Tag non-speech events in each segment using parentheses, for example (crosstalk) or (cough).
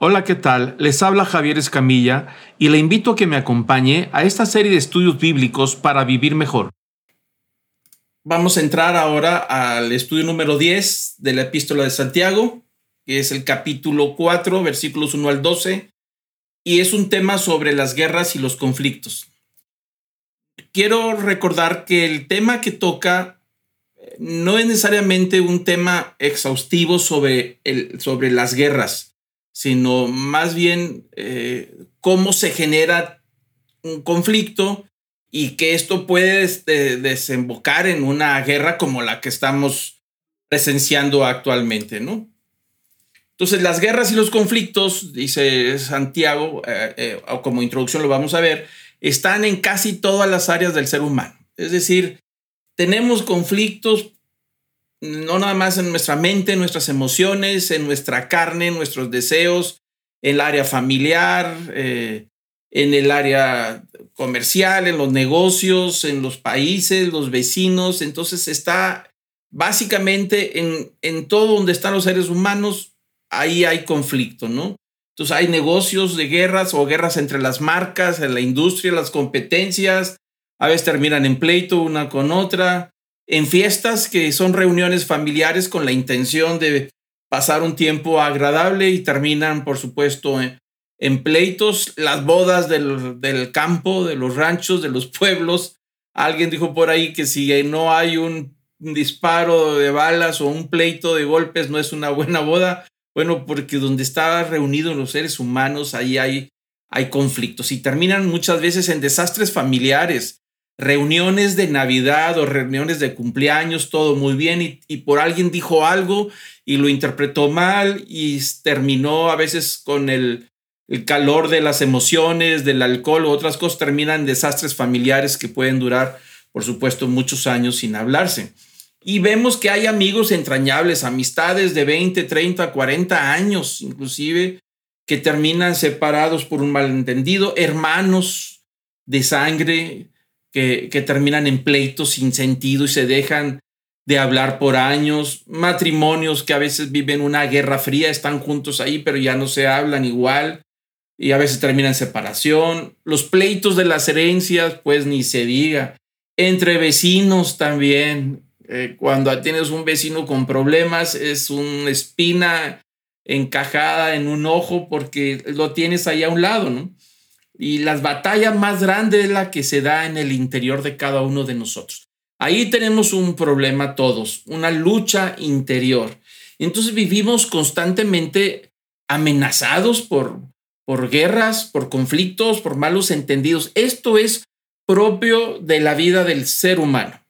Hola, ¿qué tal? Les habla Javier Escamilla y le invito a que me acompañe a esta serie de estudios bíblicos para vivir mejor. Vamos a entrar ahora al estudio número 10 de la epístola de Santiago, que es el capítulo 4, versículos 1 al 12, y es un tema sobre las guerras y los conflictos. Quiero recordar que el tema que toca eh, no es necesariamente un tema exhaustivo sobre, el, sobre las guerras sino más bien eh, cómo se genera un conflicto y que esto puede este, desembocar en una guerra como la que estamos presenciando actualmente, ¿no? Entonces, las guerras y los conflictos, dice Santiago, eh, eh, o como introducción lo vamos a ver, están en casi todas las áreas del ser humano. Es decir, tenemos conflictos no nada más en nuestra mente, en nuestras emociones, en nuestra carne, en nuestros deseos, en el área familiar, eh, en el área comercial, en los negocios, en los países, los vecinos. Entonces está básicamente en, en todo donde están los seres humanos, ahí hay conflicto, ¿no? Entonces hay negocios de guerras o guerras entre las marcas, en la industria, las competencias, a veces terminan en pleito una con otra en fiestas que son reuniones familiares con la intención de pasar un tiempo agradable y terminan, por supuesto, en, pleitos, las bodas del, del, campo, de los ranchos, de los (laughs) pueblos. Alguien dijo por ahí que si no hay un, disparo de balas o un pleito de golpes, no es una buena boda. Bueno, porque donde está reunidos los seres humanos, ahí hay, hay conflictos y terminan muchas veces en desastres familiares, reuniones de Navidad o reuniones de cumpleaños, todo muy bien, y, por alguien dijo algo y lo interpretó mal y terminó a veces con el, el calor de las emociones, del alcohol o otras cosas, terminan desastres familiares que pueden durar, por supuesto, muchos años sin hablarse. Y vemos que hay amigos entrañables, amistades de 20, 30, 40 años inclusive, que terminan separados por un malentendido, hermanos de sangre, que, terminan en pleitos sin sentido y se dejan de hablar por años, matrimonios que a veces viven una guerra fría, están juntos ahí, pero ya no se hablan igual y a veces terminan en separación, los pleitos de las herencias, pues ni se diga, entre vecinos también, eh, cuando tienes un vecino con problemas, es una espina encajada en un ojo porque lo tienes ahí a un lado, ¿no? Y las batallas más grandes es la que se da en el interior de cada uno de nosotros. Ahí tenemos un problema todos, una lucha interior. Entonces vivimos constantemente amenazados por, por guerras, por conflictos, por malos entendidos. Esto es propio de la vida del ser humano.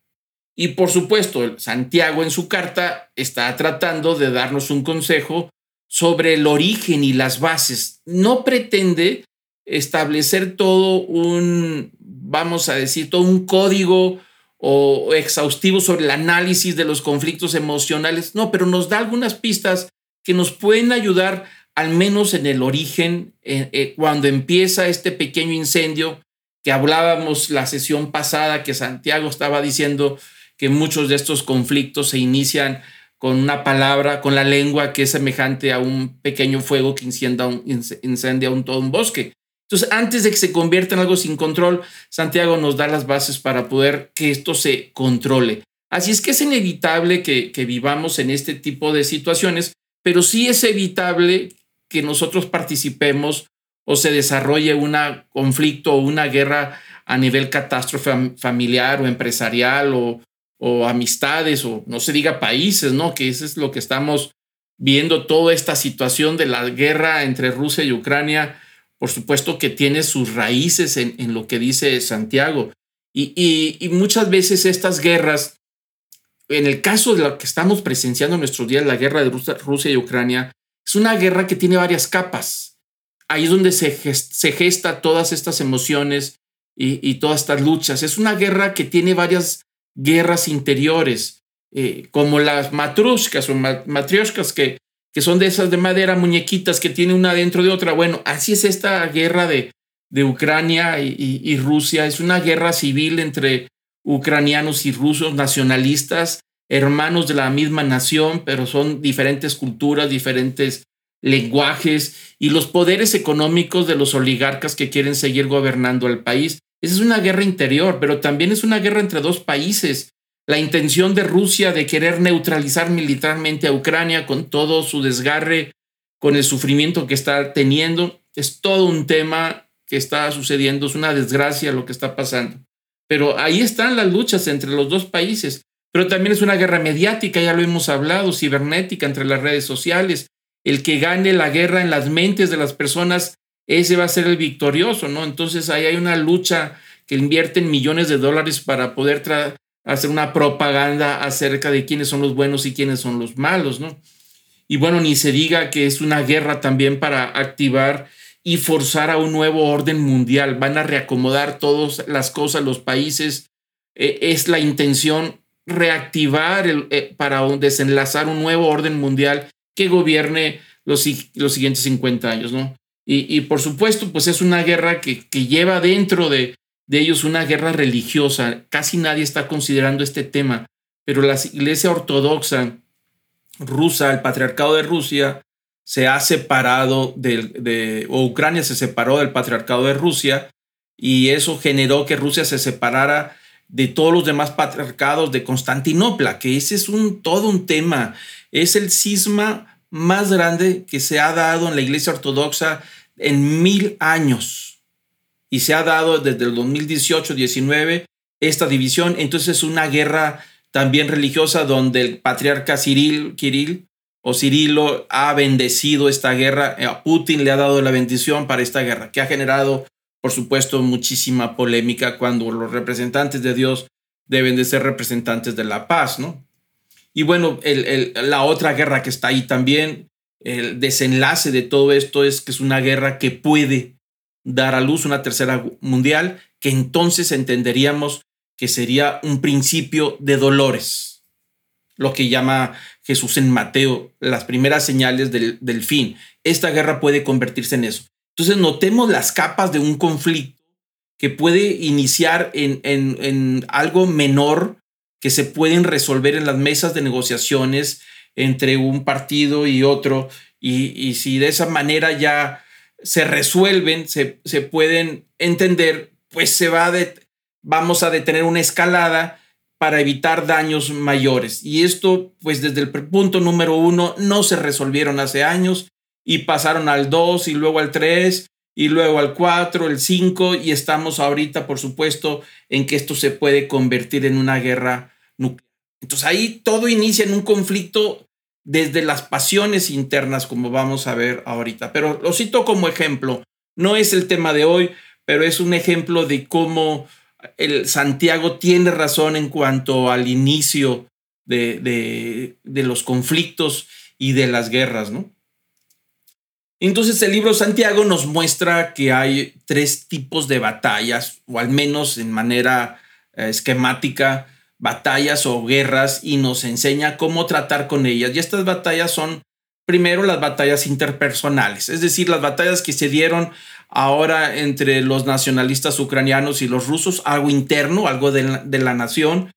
Y por supuesto, Santiago en su carta está tratando de darnos un consejo sobre el origen y las bases. No pretende establecer todo un, vamos a decir, todo un código o exhaustivo sobre el análisis de los conflictos emocionales. No, pero nos da algunas pistas que nos pueden ayudar al menos en el origen, eh, eh, cuando empieza este pequeño incendio que hablábamos la sesión pasada, que Santiago estaba diciendo que muchos de estos conflictos se inician con una palabra, con la lengua que es semejante a un pequeño fuego que incendia un, incendia un, todo un bosque. Entonces, antes de que se convierta en algo sin control, Santiago nos da las bases para poder que esto se controle. Así es que es inevitable que, vivamos en este tipo de situaciones, pero sí es evitable que nosotros participemos o se desarrolle un conflicto o una guerra a nivel catástrofe familiar o empresarial o, o amistades o no se diga países, ¿no? Que eso es lo que estamos viendo toda esta situación de la guerra entre Rusia y Ucrania por supuesto que tiene sus raíces en, lo que dice Santiago. Y, muchas veces estas guerras, en el caso de lo que estamos presenciando en nuestros días, la guerra de Rusia, y Ucrania, es una guerra que tiene varias capas. Ahí es donde se, gesta, todas estas emociones y, todas estas luchas. Es una guerra que tiene varias guerras interiores, eh, como las matrushkas o matrioshkas que que son de esas de madera, muñequitas que tiene una dentro de otra. Bueno, así es esta guerra de, de Ucrania y, Rusia. Es una guerra civil entre ucranianos y rusos nacionalistas, hermanos de la misma nación, pero son diferentes culturas, diferentes lenguajes y los poderes económicos de los oligarcas que quieren seguir gobernando el país. Esa es una guerra interior, pero también es una guerra entre dos países. La intención de Rusia de querer neutralizar militarmente a Ucrania con todo su desgarre, con el sufrimiento que está teniendo, es todo un tema que está sucediendo, es una desgracia lo que está pasando. Pero ahí están las luchas entre los dos países. Pero también es una guerra mediática, ya lo hemos hablado, cibernética entre las redes sociales. El que gane la guerra en las mentes de las personas, ese va a ser el victorioso, ¿no? Entonces ahí hay una lucha que invierten millones de dólares para poder hacer una propaganda acerca de quiénes son los buenos y quiénes son los malos, ¿no? Y bueno, ni se diga que es una guerra también para activar y forzar a un nuevo orden mundial. Van a reacomodar todas las cosas, los países. Eh, es la intención reactivar el, eh, para desenlazar un nuevo orden mundial que gobierne los, los siguientes 50 años, ¿no? Y, por supuesto, pues es una guerra que, que lleva dentro de, de ellos una guerra religiosa. Casi nadie está considerando este tema, pero la iglesia ortodoxa rusa, el patriarcado de Rusia, se ha separado de, o Ucrania se separó del patriarcado de Rusia y eso generó que Rusia se separara de todos los demás patriarcados de Constantinopla, que ese es un todo un tema, es el cisma más grande que se ha dado en la Iglesia Ortodoxa en mil años y se ha dado desde el 2018-19 esta división, entonces es una guerra también religiosa donde el patriarca Cyril, Kirill o Cirilo ha bendecido esta guerra, eh, a Putin le ha dado la bendición para esta guerra, que ha generado, por supuesto, muchísima polémica cuando los representantes de Dios deben de ser representantes de la paz, ¿no? Y bueno, la otra guerra que está ahí también, el desenlace de todo esto es que es una guerra que puede dar a luz una tercera mundial, que entonces entenderíamos que sería un principio de dolores, lo que llama Jesús en Mateo, las primeras señales del, fin. Esta guerra puede convertirse en eso. Entonces notemos las capas de un conflicto que puede iniciar en, en, algo menor que se pueden resolver en las mesas de negociaciones entre un partido y otro. Y, si de esa manera ya se resuelven, se, se pueden entender, pues se va de, vamos a detener una escalada para evitar daños mayores. Y esto, pues desde el punto número uno, no se resolvieron hace años y pasaron al 2 y luego al 3 y luego al 4, el 5 y estamos ahorita, por supuesto, en que esto se puede convertir en una guerra nuclear. Entonces ahí todo inicia en un conflicto desde las pasiones internas, como vamos a ver ahorita. Pero lo cito como ejemplo. No es el tema de hoy, pero es un ejemplo de cómo el Santiago tiene razón en cuanto al inicio de, los conflictos y de las guerras, ¿no? Entonces el libro Santiago nos muestra que hay tres tipos de batallas, o al menos en manera eh, esquemática, batallas o guerras, y nos enseña cómo tratar con ellas. Y estas batallas son, primero, las batallas interpersonales, es decir, las batallas que se dieron ahora entre los nacionalistas ucranianos y los rusos, algo interno, algo de la, nación.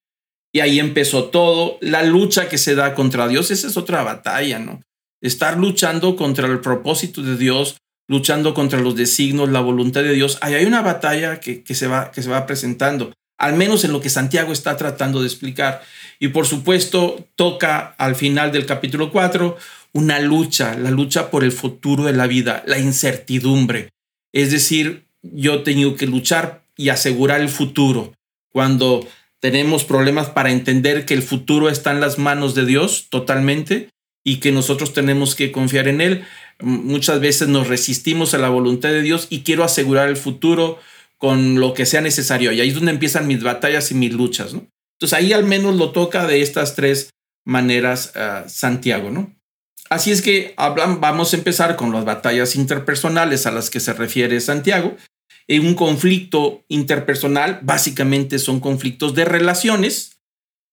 Y ahí empezó todo. La lucha que se da contra Dios, esa es otra batalla, ¿no? Estar luchando contra el propósito de Dios, luchando contra los designos, la voluntad de Dios. Ahí hay una batalla que, se va, que se va presentando, al menos en lo que Santiago está tratando de explicar. Y por supuesto, toca al final del capítulo 4 una lucha, la lucha por el futuro de la vida, la incertidumbre. Es decir, yo he tenido que luchar y asegurar el futuro. Cuando tenemos problemas para entender que el futuro está en las manos de Dios totalmente y que nosotros tenemos que confiar en Él, muchas veces nos resistimos a la voluntad de Dios y quiero asegurar el futuro con lo que sea necesario. Y ahí es donde empiezan mis batallas y mis luchas. ¿no? Entonces ahí al menos lo toca de estas tres maneras ah, Santiago. ¿no? Así es que vamos a empezar con las batallas interpersonales a las que se refiere Santiago. En un conflicto interpersonal, básicamente son conflictos de relaciones.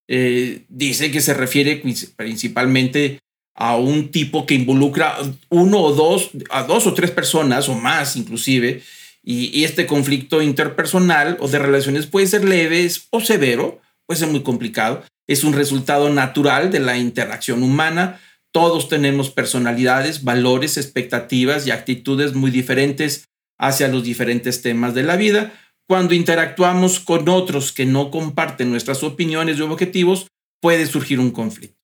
Eh, dice que se refiere principalmente a un tipo que involucra uno o dos, a dos o tres personas o más inclusive, y, este conflicto interpersonal o de relaciones puede ser leve o severo, puede ser muy complicado, es un resultado natural de la interacción humana, Todos tenemos personalidades, valores, expectativas y actitudes muy diferentes hacia los diferentes temas de la vida. Cuando interactuamos con otros que no comparten nuestras opiniones y objetivos, puede surgir un conflicto.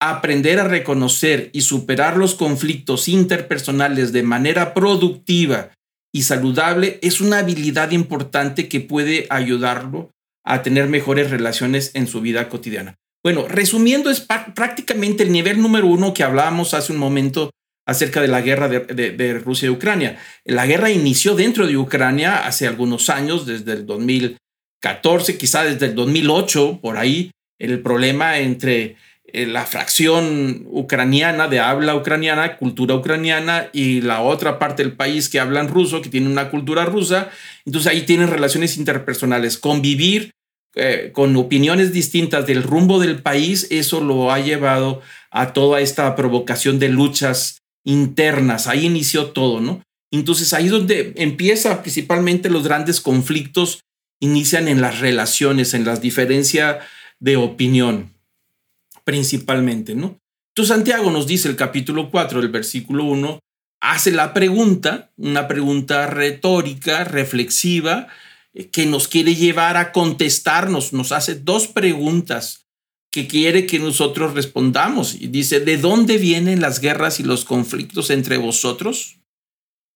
Aprender a reconocer y superar los conflictos interpersonales de manera productiva y saludable es una habilidad importante que puede ayudarlo a tener mejores relaciones en su vida cotidiana. Bueno, resumiendo, es prácticamente el nivel número uno que hablábamos hace un momento acerca de la guerra de, Rusia y Ucrania. La guerra inició dentro de Ucrania hace algunos años, desde el 2014, quizá desde el 2008, por ahí, el problema entre la fracción ucraniana de habla ucraniana, cultura ucraniana, y la otra parte del país que hablan ruso, que tiene una cultura rusa. Entonces ahí tienen relaciones interpersonales. Convivir eh, con opiniones distintas del rumbo del país, eso lo ha llevado a toda esta provocación de luchas internas. Ahí inició todo, ¿no? Entonces ahí es donde empieza principalmente los grandes conflictos, inician en las relaciones, en las diferencias de opinión, principalmente, ¿no? Entonces Santiago nos dice el capítulo 4, el versículo 1, hace la pregunta, una pregunta retórica, reflexiva, que nos quiere llevar a contestarnos, nos hace dos preguntas que quiere que nosotros respondamos. Y dice, ¿de dónde vienen las guerras y los conflictos entre vosotros?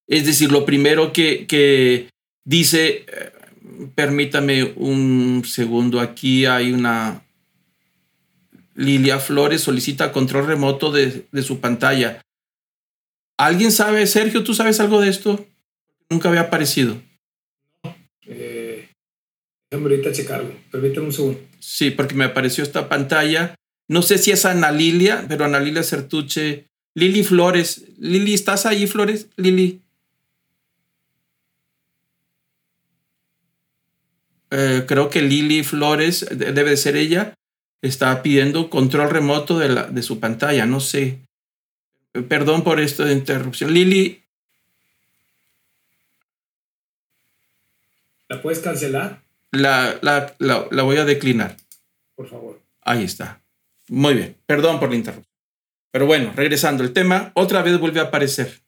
Es decir, lo primero que, que dice, eh, permítame un segundo, aquí hay una... Lilia Flores solicita control remoto de, de su pantalla. ¿Alguien sabe, Sergio, tú sabes algo de esto? Nunca había aparecido. Déjame ahorita checarlo. Permíteme un segundo. Sí, porque me apareció esta pantalla. No sé si es Ana Lilia, pero Ana Lilia Certuche. Lili Flores. Lili, ¿estás ahí, Flores? Lili. Eh, creo que Lili Flores, debe de ser ella, está pidiendo control remoto de, la, de su pantalla. No sé. Perdón por esto de interrupción. Lili. ¿La puedes cancelar? la, la, la, voy a declinar. Por favor. Ahí está. Muy bien. Perdón por la interrupción. Pero bueno, regresando al tema, otra vez vuelve a aparecer.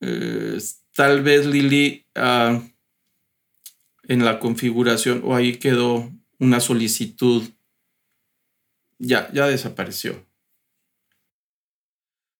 Eh, tal vez Lili ah, en la configuración o ahí quedó una solicitud. Ya, ya desapareció.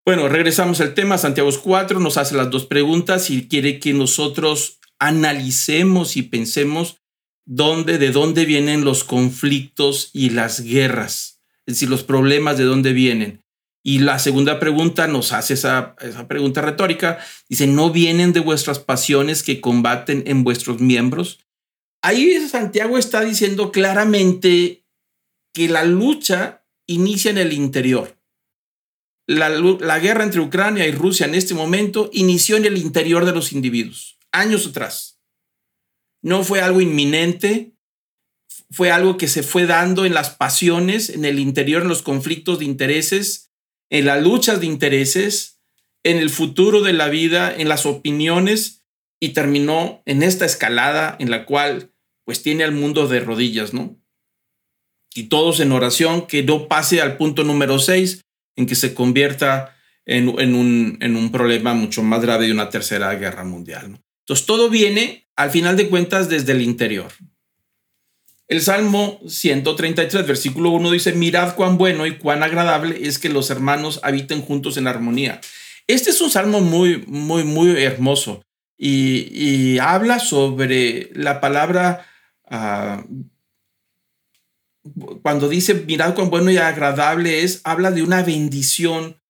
Bueno, regresamos al tema. Santiago 4 nos hace las dos preguntas y quiere que nosotros analicemos y pensemos dónde, de dónde vienen los conflictos y las guerras, es decir, los problemas de dónde vienen. Y la segunda pregunta nos hace esa, esa pregunta retórica. Dice, ¿no vienen de vuestras pasiones que combaten en vuestros miembros? Ahí Santiago está diciendo claramente que la lucha inicia en el interior la, guerra entre Ucrania y Rusia en este momento inició en el interior de los individuos, años atrás. No fue algo inminente, fue algo que se fue dando en las pasiones, en el interior, en los conflictos de intereses, en las luchas de intereses, en el futuro de la vida, en las opiniones y terminó en esta escalada en la cual pues tiene al mundo de rodillas, ¿no? Y todos en oración que no pase al punto número 6, en que se convierta en, un, en un problema mucho más grave de una tercera guerra mundial. Entonces, todo viene, al final de cuentas, desde el interior. El Salmo 133, versículo 1 dice, mirad cuán bueno y cuán agradable es que los hermanos habiten juntos en armonía. Este es un salmo muy, muy, muy hermoso y, habla sobre la palabra ah, cuando dice, mirad cuán bueno y agradable es, habla de una bendición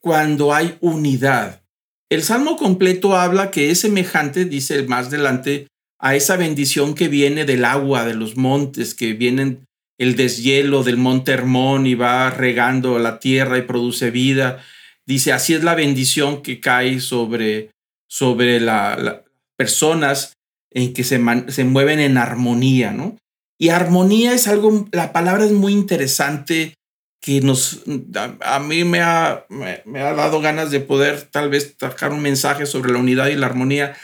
cuando hay unidad. El salmo completo habla que es semejante, dice más adelante, a esa bendición que viene del agua, de los montes, que vienen el deshielo del monte Hermón y va regando la tierra y produce vida. Dice, así es la bendición que cae sobre, sobre las personas en que se, se mueven en armonía, ¿no? Y armonía es algo, la palabra es muy interesante que nos, a, mí me ha, me, ha dado ganas de poder tal vez sacar un mensaje sobre la unidad y la armonía.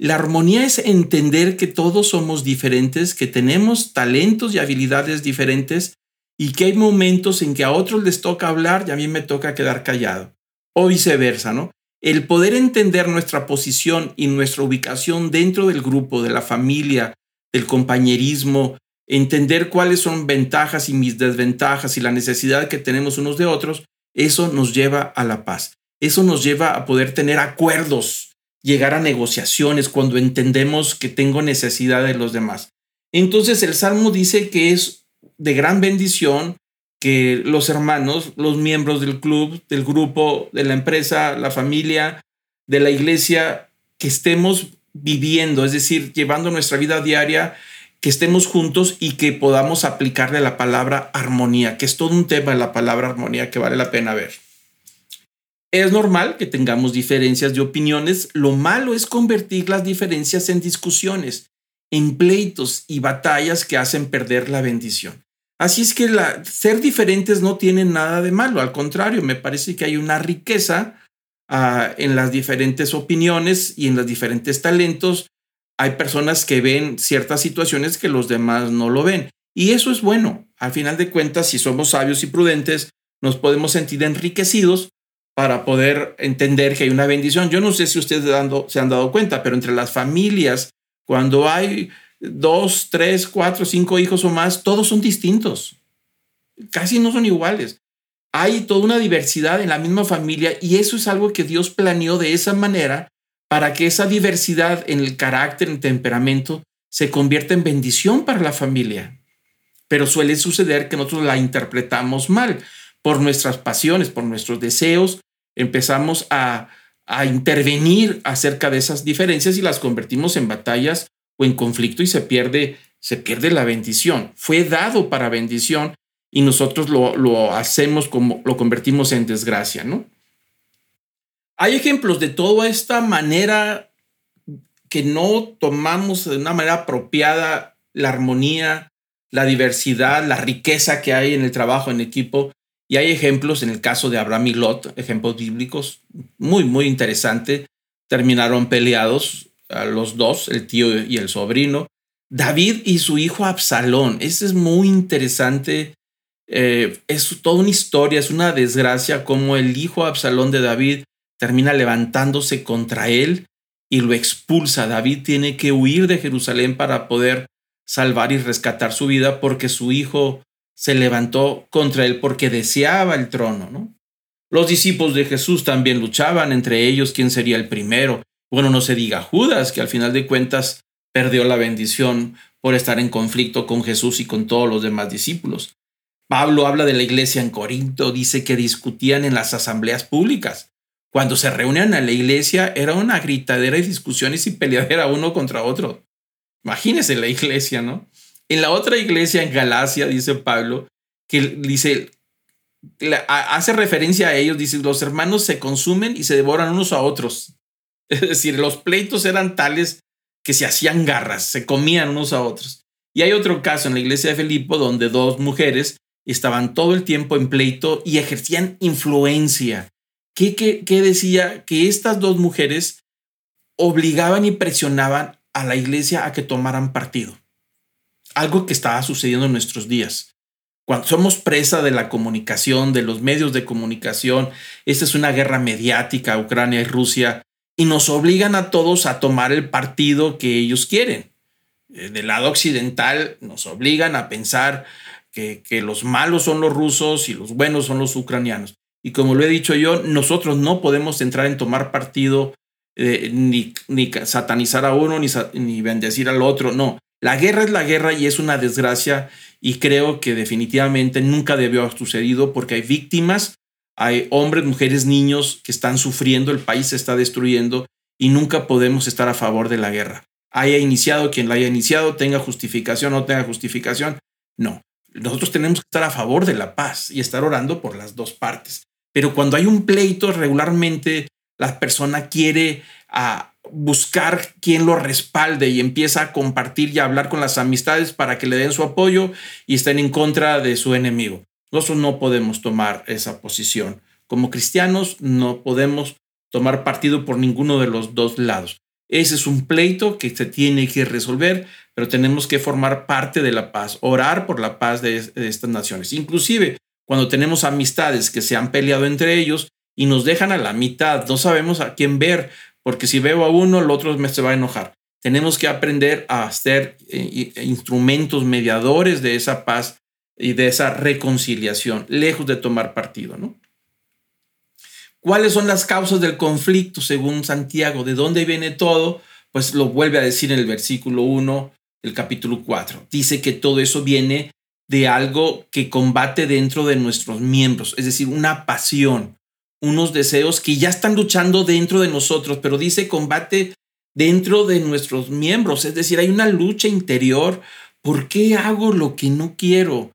La armonía es entender que todos somos diferentes, que tenemos talentos y habilidades diferentes y que hay momentos en que a otros les toca hablar y a mí me toca quedar callado. O viceversa, ¿no? El poder entender nuestra posición y nuestra ubicación dentro del grupo, de la familia, del compañerismo, entender cuáles son ventajas y mis desventajas y la necesidad que tenemos unos de otros, eso nos lleva a la paz. Eso nos lleva a poder tener acuerdos llegar a negociaciones cuando entendemos que tengo necesidad de los demás. Entonces el Salmo dice que es de gran bendición que los hermanos, los miembros del club, del grupo, de la empresa, la familia, de la iglesia, que estemos viviendo, es decir, llevando nuestra vida diaria, que estemos juntos y que podamos aplicarle la palabra armonía, que es todo un tema de la palabra armonía que vale la pena ver. Es normal que tengamos diferencias de opiniones. Lo malo es convertir las diferencias en discusiones, en pleitos y batallas que hacen perder la bendición. Así es que ser diferentes no tiene nada de malo. Al contrario, me parece que hay una riqueza ah, en las diferentes opiniones y en los diferentes talentos. Hay personas que ven ciertas situaciones que los demás no lo ven. Y eso es bueno. Al final de cuentas, si somos sabios y prudentes, nos podemos sentir enriquecidos para poder entender que hay una bendición. Yo no sé si ustedes se han dado cuenta, pero entre las familias, cuando hay dos, tres, cuatro, cinco hijos o más, todos son distintos. Casi no son iguales. Hay toda una diversidad en la misma familia y eso es algo que Dios planeó de esa manera para que esa diversidad en el carácter, en el temperamento, se convierta en bendición para la familia. Pero suele suceder que nosotros la interpretamos mal por nuestras pasiones, por nuestros deseos, empezamos a, intervenir acerca de esas diferencias y las convertimos en batallas o en conflicto y se pierde, se pierde la bendición. Fue dado para bendición y nosotros lo, lo hacemos como lo convertimos en desgracia, ¿no? Hay ejemplos de toda esta manera que no tomamos de una manera apropiada la armonía, la diversidad, la riqueza que hay en el trabajo en equipo y hay ejemplos en el caso de Abraham y Lot, ejemplos bíblicos muy, muy interesantes. Terminaron peleados los dos, el tío y el sobrino. David y su hijo Absalón. Ese es muy interesante. Eh, es toda una historia, es una desgracia como el hijo Absalón de David termina levantándose contra él y lo expulsa. David tiene que huir de Jerusalén para poder salvar y rescatar su vida porque su hijo se levantó contra él porque deseaba el trono, ¿no? Los discípulos de Jesús también luchaban entre ellos quién sería el primero. Bueno, no se diga Judas, que al final de cuentas perdió la bendición por estar en conflicto con Jesús y con todos los demás discípulos. Pablo habla de la iglesia en Corinto, dice que discutían en las asambleas públicas. Cuando se reunían a la iglesia era una gritadera y discusiones y peleadera uno contra otro. Imagínese la iglesia, ¿no? En la otra iglesia en Galacia, dice Pablo, que dice, hace referencia a ellos, dice, los hermanos se consumen y se devoran unos a otros. (laughs) Es decir, los pleitos eran tales que se hacían garras, se comían unos a otros. Y hay otro caso en la iglesia de Felipe donde dos mujeres estaban todo el tiempo en pleito y ejercían influencia. ¿Qué, qué, qué decía? Que estas dos mujeres obligaban y presionaban a la iglesia a que tomaran partido algo que está sucediendo en nuestros días. Cuando somos presa de la comunicación, de los medios de comunicación, esta es una guerra mediática, Ucrania y Rusia, y nos obligan a todos a tomar el partido que ellos quieren. Eh, del lado occidental nos obligan a pensar que, que los malos son los rusos y los buenos son los ucranianos. Y como lo he dicho yo, nosotros no podemos entrar en tomar partido eh, ni, ni, satanizar a uno ni, ni bendecir al otro. No, la guerra es la guerra y es una desgracia y creo que definitivamente nunca debió haber sucedido porque hay víctimas, hay hombres, mujeres, niños que están sufriendo, el país se está destruyendo y nunca podemos estar a favor de la guerra. Haya iniciado quien la haya iniciado, tenga justificación o no tenga justificación, no. Nosotros tenemos que estar a favor de la paz y estar orando por las dos partes. Pero cuando hay un pleito, regularmente la persona quiere a, buscar quien lo respalde y empieza a compartir y a hablar con las amistades para que le den su apoyo y estén en contra de su enemigo. Nosotros no podemos tomar esa posición. Como cristianos no podemos tomar partido por ninguno de los dos lados. Ese es un pleito que se tiene que resolver, pero tenemos que formar parte de la paz, orar por la paz de, estas naciones. Inclusive cuando tenemos amistades que se han peleado entre ellos y nos dejan a la mitad, no sabemos a quién ver, porque si veo a uno, el otro me se va a enojar. Tenemos que aprender a ser eh, instrumentos mediadores de esa paz y de esa reconciliación, lejos de tomar partido, ¿no? ¿Cuáles son las causas del conflicto según Santiago? ¿De dónde viene todo? Pues lo vuelve a decir en el versículo 1 del capítulo 4. Dice que todo eso viene de algo que combate dentro de nuestros miembros, es decir, una pasión, unos deseos que ya están luchando dentro de nosotros, pero dice combate dentro de nuestros miembros, es decir, hay una lucha interior. ¿Por qué hago lo que no quiero?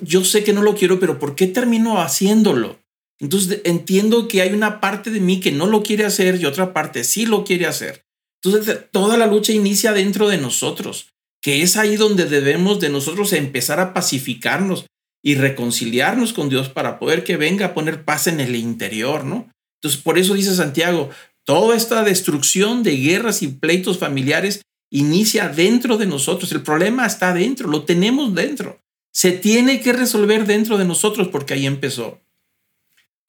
Yo sé que no lo quiero, pero ¿por qué termino haciéndolo? Entonces entiendo que hay una parte de mí que no lo quiere hacer y otra parte sí lo quiere hacer. Entonces toda la lucha inicia dentro de nosotros, que es ahí donde debemos de nosotros empezar a pacificarnos y reconciliarnos con Dios para poder que venga a poner paz en el interior, ¿no? Entonces por eso dice Santiago, toda esta destrucción de guerras y pleitos familiares inicia dentro de nosotros. El problema está dentro, lo tenemos dentro. Se tiene que resolver dentro de nosotros porque ahí empezó.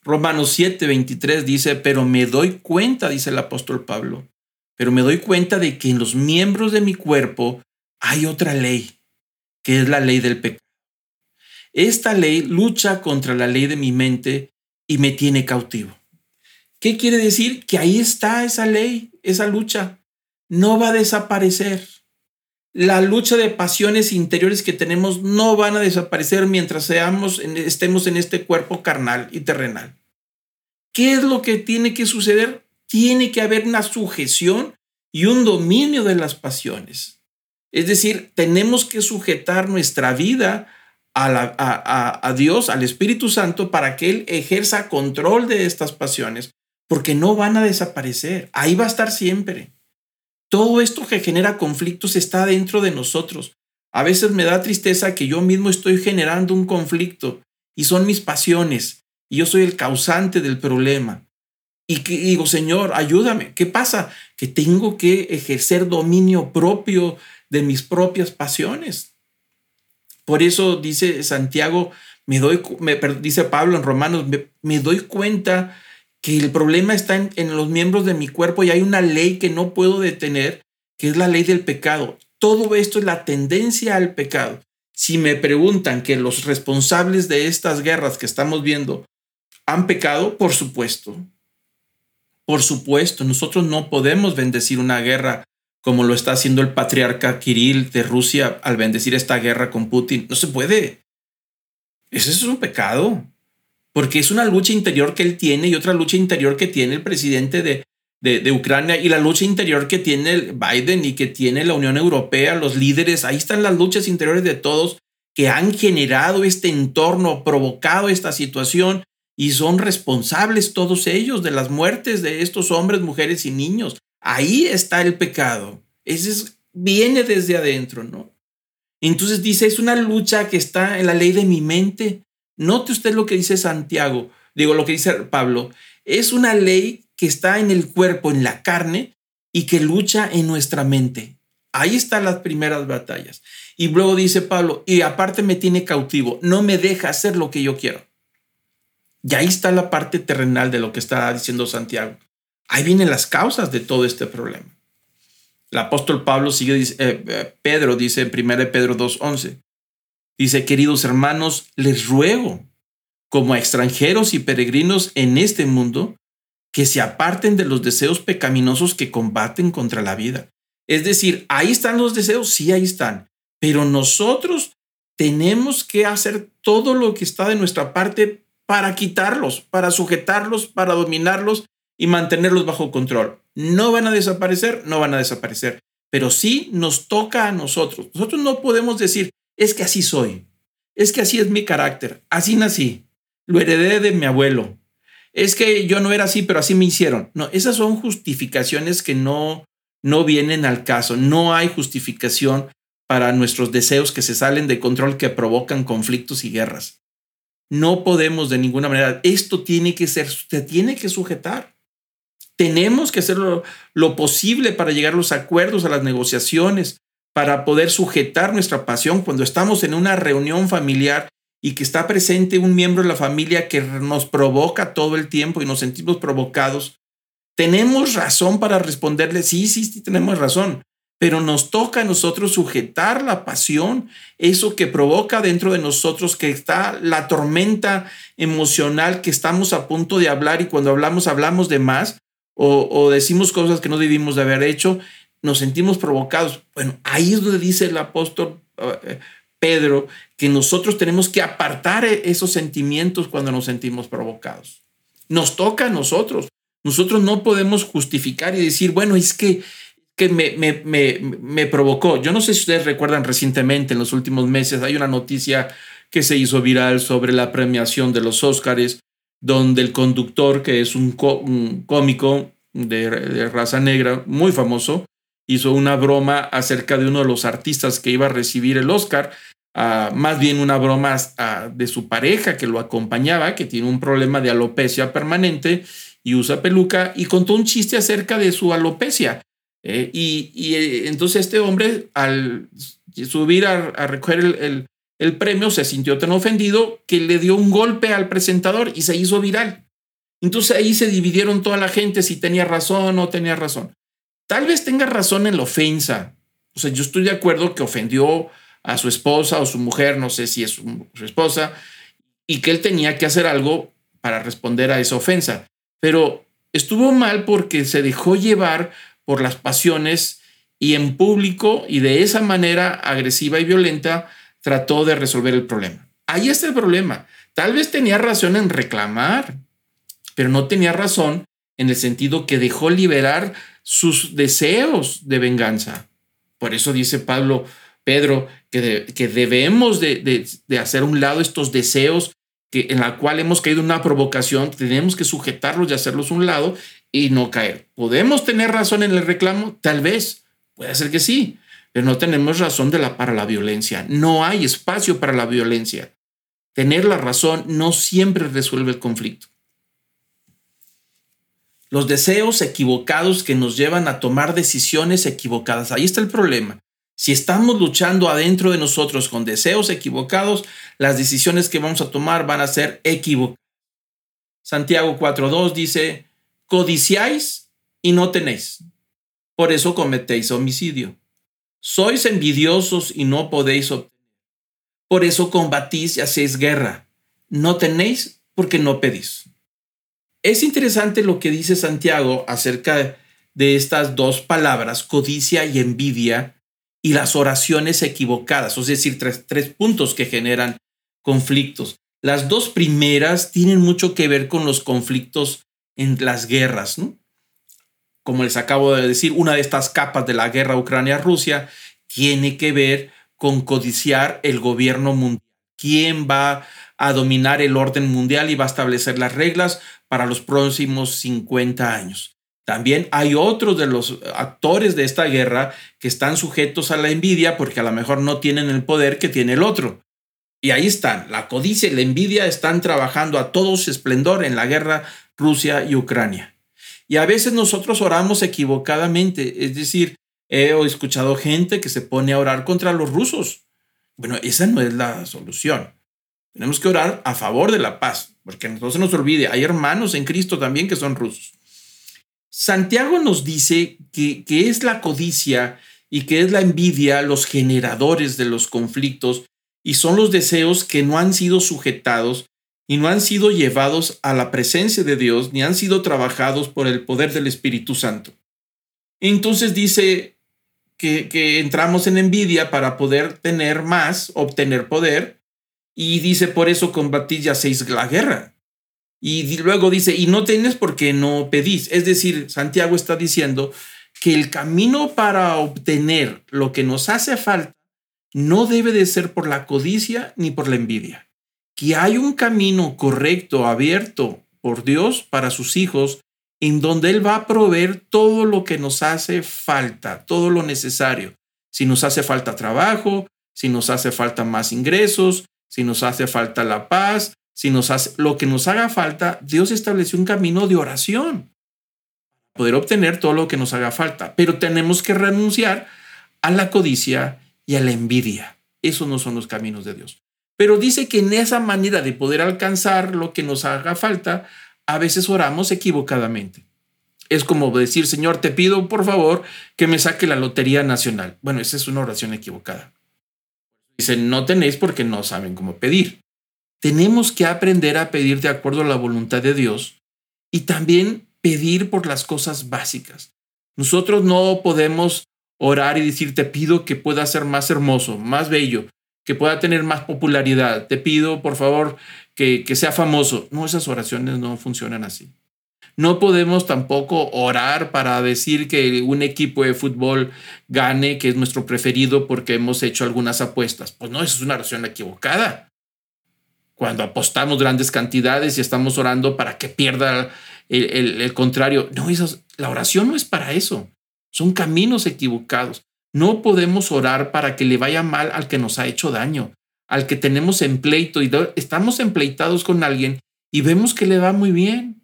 Romanos 7, 23 dice, pero me doy cuenta, dice el apóstol Pablo, pero me doy cuenta de que en los miembros de mi cuerpo hay otra ley, que es la ley del pecado. Esta ley lucha contra la ley de mi mente y me tiene cautivo. ¿Qué quiere decir? Que ahí está esa ley, esa lucha. No va a desaparecer. La lucha de pasiones interiores que tenemos no van a desaparecer mientras seamos, estemos en este cuerpo carnal y terrenal. ¿Qué es lo que tiene que suceder? Tiene que haber una sujeción y un dominio de las pasiones. Es decir, tenemos que sujetar nuestra vida a, a, Dios, al Espíritu Santo, para que Él ejerza control de estas pasiones, porque no van a desaparecer. Ahí va a estar siempre. Todo esto que genera conflictos está dentro de nosotros. A veces me da tristeza que yo mismo estoy generando un conflicto y son mis pasiones y yo soy el causante del problema. Y digo, Señor, ayúdame. ¿Qué pasa? Que tengo que ejercer dominio propio de mis propias pasiones. Por eso dice Santiago, me doy, dice Pablo en Romanos, me, doy cuenta que el problema está en, los miembros de mi cuerpo y hay una ley que no puedo detener, que es la ley del pecado. Todo esto es la tendencia al pecado. Si me preguntan que los responsables de estas guerras que estamos viendo ¿Han pecado? Por supuesto. Por supuesto, nosotros no podemos bendecir una guerra como lo está haciendo el patriarca Kirill de Rusia al bendecir esta guerra con Putin. No se puede. Ese es un pecado, porque es una lucha interior que él tiene y otra lucha interior que tiene el presidente de, de, de, Ucrania y la lucha interior que tiene Biden y que tiene la Unión Europea, los líderes. Ahí están las luchas interiores de todos que han generado este entorno, provocado esta situación y son responsables todos ellos de las muertes de estos hombres, mujeres y niños. Ahí está el pecado. Ese viene desde adentro, ¿no? Entonces dice, es una lucha que está en la ley de mi mente. Note usted lo que dice Santiago, digo lo que dice Pablo, es una ley que está en el cuerpo, en la carne, y que lucha en nuestra mente. Ahí están las primeras batallas. Y luego dice Pablo, y aparte me tiene cautivo, no me deja hacer lo que yo quiero. Y ahí está la parte terrenal de lo que está diciendo Santiago. Ahí vienen las causas de todo este problema. El apóstol Pablo sigue, eh, eh, Pedro dice en 1 Pedro 2.11, dice, queridos hermanos, les ruego, como extranjeros y peregrinos en este mundo, que se aparten de los deseos pecaminosos que combaten contra la vida. Es decir, ahí están los deseos, sí, ahí están, pero nosotros tenemos que hacer todo lo que está de nuestra parte para quitarlos, para sujetarlos, para dominarlos y mantenerlos bajo control. No van a desaparecer, no van a desaparecer, pero sí nos toca a nosotros. Nosotros no podemos decir, es que así soy, es que así es mi carácter, así nací, lo heredé de mi abuelo, es que yo no era así, pero así me hicieron. No, esas son justificaciones que no, no vienen al caso. No hay justificación para nuestros deseos que se salen de control que provocan conflictos y guerras. No podemos de ninguna manera. Esto tiene que ser, se tiene que sujetar. Tenemos que hacer lo, lo posible para llegar a los acuerdos, a las negociaciones, para poder sujetar nuestra pasión cuando estamos en una reunión familiar y que está presente un miembro de la familia que nos provoca todo el tiempo y nos sentimos provocados, tenemos razón para responderle, sí, sí, sí, tenemos razón, pero nos toca a nosotros sujetar la pasión, eso que provoca dentro de nosotros, que está la tormenta emocional que estamos a punto de hablar y cuando hablamos hablamos de más o, decimos cosas que no debimos de haber hecho, nos sentimos provocados. Bueno, ahí es donde dice el apóstol eh, Pedro que nosotros tenemos que apartar e-, esos sentimientos cuando nos sentimos provocados. Nos toca a nosotros. Nosotros no podemos justificar y decir, bueno, es que, que me, me, me, provocó. Yo no sé si ustedes recuerdan recientemente, en los últimos meses, hay una noticia que se hizo viral sobre la premiación de los Óscares, donde el conductor, que es un, cómico de raza negra muy famoso, hizo una broma acerca de uno de los artistas que iba a recibir el Oscar, uh, más bien una broma uh, de su pareja que lo acompañaba, que tiene un problema de alopecia permanente y usa peluca, y contó un chiste acerca de su alopecia. Eh, y, eh, entonces este hombre, al subir a, recoger el, el premio, se sintió tan ofendido que le dio un golpe al presentador y se hizo viral. Entonces ahí se dividieron toda la gente si tenía razón o no tenía razón. Tal vez tenga razón en la ofensa. O sea, yo estoy de acuerdo que ofendió a su esposa o su mujer, no sé si es su, esposa, y que él tenía que hacer algo para responder a esa ofensa. Pero estuvo mal porque se dejó llevar por las pasiones y en público y de esa manera agresiva y violenta trató de resolver el problema. Ahí está el problema. Tal vez tenía razón en reclamar, pero no tenía razón en el sentido que dejó liberar sus deseos de venganza. Por eso dice Pablo, Pedro, que, que debemos de, de, de, hacer un lado estos deseos que, en la cual hemos caído una provocación, tenemos que sujetarlos y hacerlos un lado y no caer. ¿Podemos tener razón en el reclamo? Tal vez, puede ser que sí, pero no tenemos razón de la, para la violencia. No hay espacio para la violencia. Tener la razón no siempre resuelve el conflicto los deseos equivocados que nos llevan a tomar decisiones equivocadas. Ahí está el problema. Si estamos luchando adentro de nosotros con deseos equivocados, las decisiones que vamos a tomar van a ser equivocadas. Santiago 4.2 dice, codiciáis y no tenéis. Por eso cometéis homicidio. Sois envidiosos y no podéis obtener. Por eso combatís y hacéis guerra. No tenéis porque no pedís. Es interesante lo que dice Santiago acerca de estas dos palabras, codicia y envidia, y las oraciones equivocadas, es decir, tres, tres puntos que generan conflictos. Las dos primeras tienen mucho que ver con los conflictos en las guerras, ¿no? Como les acabo de decir, una de estas capas de la guerra Ucrania-Rusia tiene que ver con codiciar el gobierno mundial. ¿Quién va a dominar el orden mundial y va a establecer las reglas para los próximos 50 años. También hay otros de los actores de esta guerra que están sujetos a la envidia porque a lo mejor no tienen el poder que tiene el otro. Y ahí están, la codicia y la envidia están trabajando a todo su esplendor en la guerra Rusia y Ucrania. Y a veces nosotros oramos equivocadamente, es decir, he escuchado gente que se pone a orar contra los rusos. Bueno, esa no es la solución. Tenemos que orar a favor de la paz, porque no se nos olvide, hay hermanos en Cristo también que son rusos. Santiago nos dice que, que es la codicia y que es la envidia los generadores de los conflictos y son los deseos que no han sido sujetados y no han sido llevados a la presencia de Dios ni han sido trabajados por el poder del Espíritu Santo. Entonces dice que, que entramos en envidia para poder tener más, obtener poder, y dice, por eso combatís y hacéis la guerra. Y luego dice, y no tenés porque no pedís. Es decir, Santiago está diciendo que el camino para obtener lo que nos hace falta no debe de ser por la codicia ni por la envidia. Que hay un camino correcto, abierto por Dios para sus hijos, en donde Él va a proveer todo lo que nos hace falta, todo lo necesario. Si nos hace falta trabajo, si nos hace falta más ingresos, si nos hace falta la paz, si nos hace lo que nos haga falta, Dios estableció un camino de oración poder obtener todo lo que nos haga falta, pero tenemos que renunciar a la codicia y a la envidia. Esos no son los caminos de Dios. Pero dice que en esa manera de poder alcanzar lo que nos haga falta, a veces oramos equivocadamente. Es como decir, Señor, te pido por favor que me saque la Lotería Nacional. Bueno, esa es una oración equivocada. Dice, no tenéis porque no saben cómo pedir. Tenemos que aprender a pedir de acuerdo a la voluntad de Dios y también pedir por las cosas básicas. Nosotros no podemos orar y decir, te pido que pueda ser más hermoso, más bello, que pueda tener más popularidad. Te pido, por favor, que, que sea famoso. No, esas oraciones no funcionan así. No podemos tampoco orar para decir que un equipo de fútbol gane, que es nuestro preferido porque hemos hecho algunas apuestas. Pues no, esa es una oración equivocada. Cuando apostamos grandes cantidades y estamos orando para que pierda el, contrario. No, la oración no es para eso. Son caminos equivocados. No podemos orar para que le vaya mal al que nos ha hecho daño, al que tenemos en pleito y estamos empleitados con alguien y vemos que le va muy bien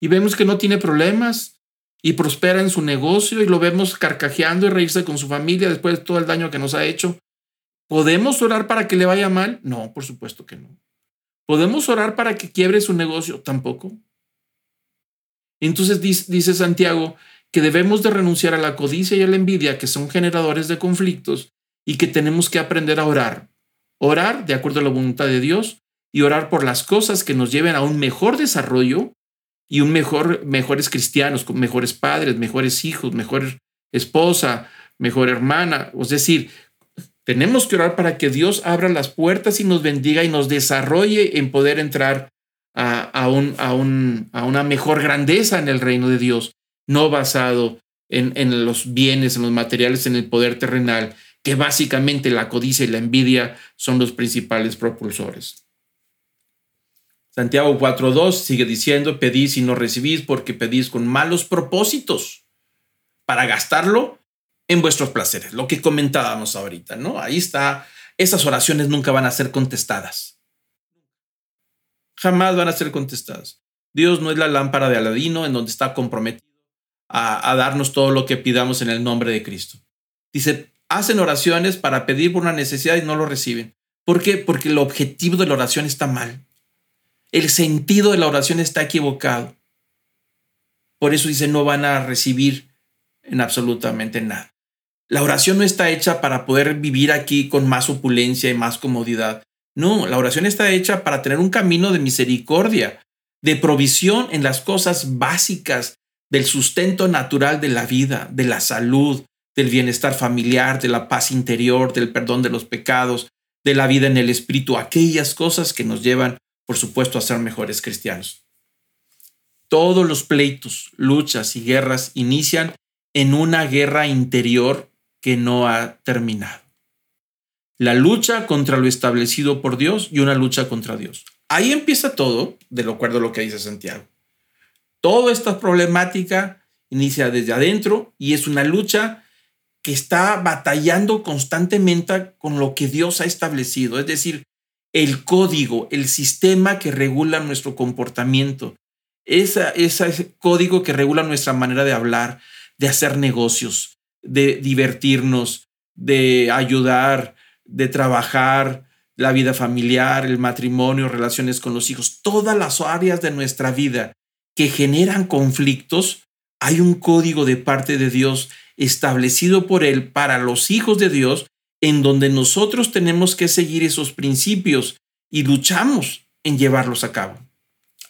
y vemos que no tiene problemas y prospera en su negocio y lo vemos carcajeando y reírse con su familia después de todo el daño que nos ha hecho. ¿Podemos orar para que le vaya mal? No, por supuesto que no. ¿Podemos orar para que quiebre su negocio? Tampoco. Entonces dice Santiago que debemos de renunciar a la codicia y a la envidia, que son generadores de conflictos, y que tenemos que aprender a orar. Orar de acuerdo a la voluntad de Dios y orar por las cosas que nos lleven a un mejor desarrollo y un mejor, mejores cristianos, con mejores padres, mejores hijos, mejor esposa, mejor hermana. Es decir, tenemos que orar para que Dios abra las puertas y nos bendiga y nos desarrolle en poder entrar a, a, un, a, un, a una mejor grandeza en el reino de Dios, no basado en, en los bienes, en los materiales, en el poder terrenal, que básicamente la codicia y la envidia son los principales propulsores. Santiago 4.2 sigue diciendo, pedís y no recibís porque pedís con malos propósitos para gastarlo en vuestros placeres, lo que comentábamos ahorita, ¿no? Ahí está, esas oraciones nunca van a ser contestadas. Jamás van a ser contestadas. Dios no es la lámpara de Aladino en donde está comprometido a, a darnos todo lo que pidamos en el nombre de Cristo. Dice, hacen oraciones para pedir por una necesidad y no lo reciben. ¿Por qué? Porque el objetivo de la oración está mal. El sentido de la oración está equivocado. Por eso dice, no van a recibir en absolutamente nada. La oración no está hecha para poder vivir aquí con más opulencia y más comodidad. No, la oración está hecha para tener un camino de misericordia, de provisión en las cosas básicas del sustento natural de la vida, de la salud, del bienestar familiar, de la paz interior, del perdón de los pecados, de la vida en el espíritu, aquellas cosas que nos llevan por supuesto, a ser mejores cristianos. Todos los pleitos, luchas y guerras inician en una guerra interior que no ha terminado. La lucha contra lo establecido por Dios y una lucha contra Dios. Ahí empieza todo, de lo acuerdo a lo que dice Santiago. Toda esta problemática inicia desde adentro y es una lucha que está batallando constantemente con lo que Dios ha establecido. Es decir, el código, el sistema que regula nuestro comportamiento, esa, ese código que regula nuestra manera de hablar, de hacer negocios, de divertirnos, de ayudar, de trabajar, la vida familiar, el matrimonio, relaciones con los hijos, todas las áreas de nuestra vida que generan conflictos, hay un código de parte de Dios establecido por Él para los hijos de Dios en donde nosotros tenemos que seguir esos principios y luchamos en llevarlos a cabo.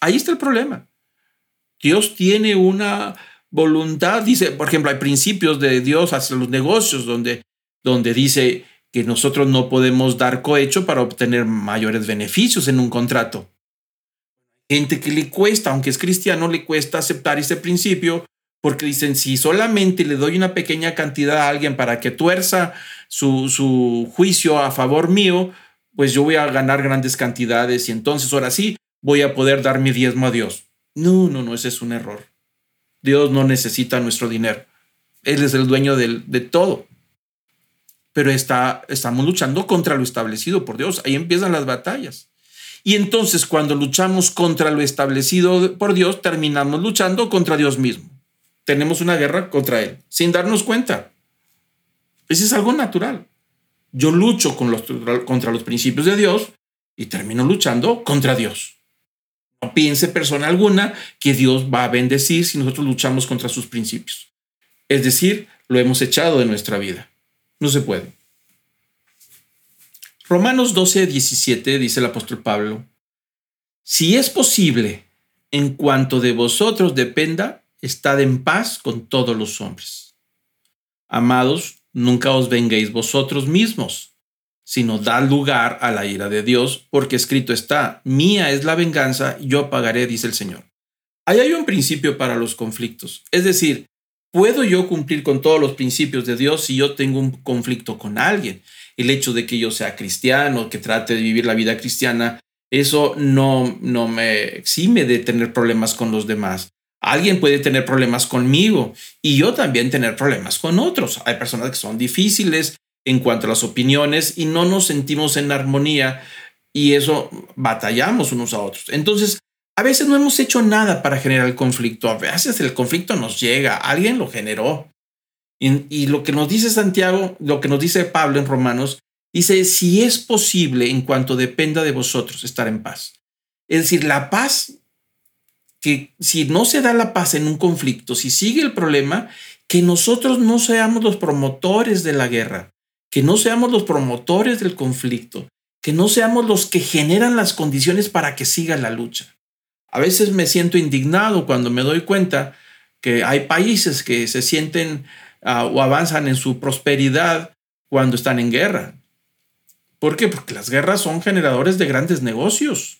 Ahí está el problema. Dios tiene una voluntad, dice, por ejemplo, hay principios de Dios hacia los negocios donde, donde dice que nosotros no podemos dar cohecho para obtener mayores beneficios en un contrato. Gente que le cuesta, aunque es cristiano, le cuesta aceptar ese principio porque dicen, si solamente le doy una pequeña cantidad a alguien para que tuerza su, juicio a favor mío, pues yo voy a ganar grandes cantidades y entonces ahora sí voy a poder dar mi diezmo a Dios. No, no, no, ese es un error. Dios no necesita nuestro dinero. Él es el dueño de todo. Pero está, estamos luchando contra lo establecido por Dios. Ahí empiezan las batallas. Y entonces cuando luchamos contra lo establecido por Dios, terminamos luchando contra Dios mismo. Tenemos una guerra contra Él, sin darnos cuenta. Ese es algo natural. Yo lucho contra los principios de Dios y termino luchando contra Dios. No piense persona alguna que Dios va a bendecir si nosotros luchamos contra sus principios. Es decir, lo hemos echado de nuestra vida. No se puede. Romanos 12, 17 dice el apóstol Pablo, si es posible, en cuanto de vosotros dependa, estad en paz con todos los hombres. Amados, nunca os venguéis vosotros mismos, sino dad lugar a la ira de Dios, porque escrito está, mía es la venganza, yo pagaré, dice el Señor. Ahí hay un principio para los conflictos, es decir, ¿puedo yo cumplir con todos los principios de Dios si yo tengo un conflicto con alguien? El hecho de que yo sea cristiano, que trate de vivir la vida cristiana, eso no, no me exime de tener problemas con los demás. Alguien puede tener problemas conmigo y yo también tener problemas con otros. Hay personas que son difíciles en cuanto a las opiniones y no nos sentimos en armonía y eso batallamos unos a otros. Entonces, a veces no hemos hecho nada para generar el conflicto. A veces el conflicto nos llega, alguien lo generó. Y, lo que nos dice Santiago, lo que nos dice Pablo en Romanos, dice, si es posible en cuanto dependa de vosotros estar en paz. Es decir, la paz que si no se da la paz en un conflicto, si sigue el problema, que nosotros no seamos los promotores de la guerra, que no seamos los promotores del conflicto, que no seamos los que generan las condiciones para que siga la lucha. A veces me siento indignado cuando me doy cuenta que hay países que se sienten uh, o avanzan en su prosperidad cuando están en guerra. ¿Por qué? Porque las guerras son generadores de grandes negocios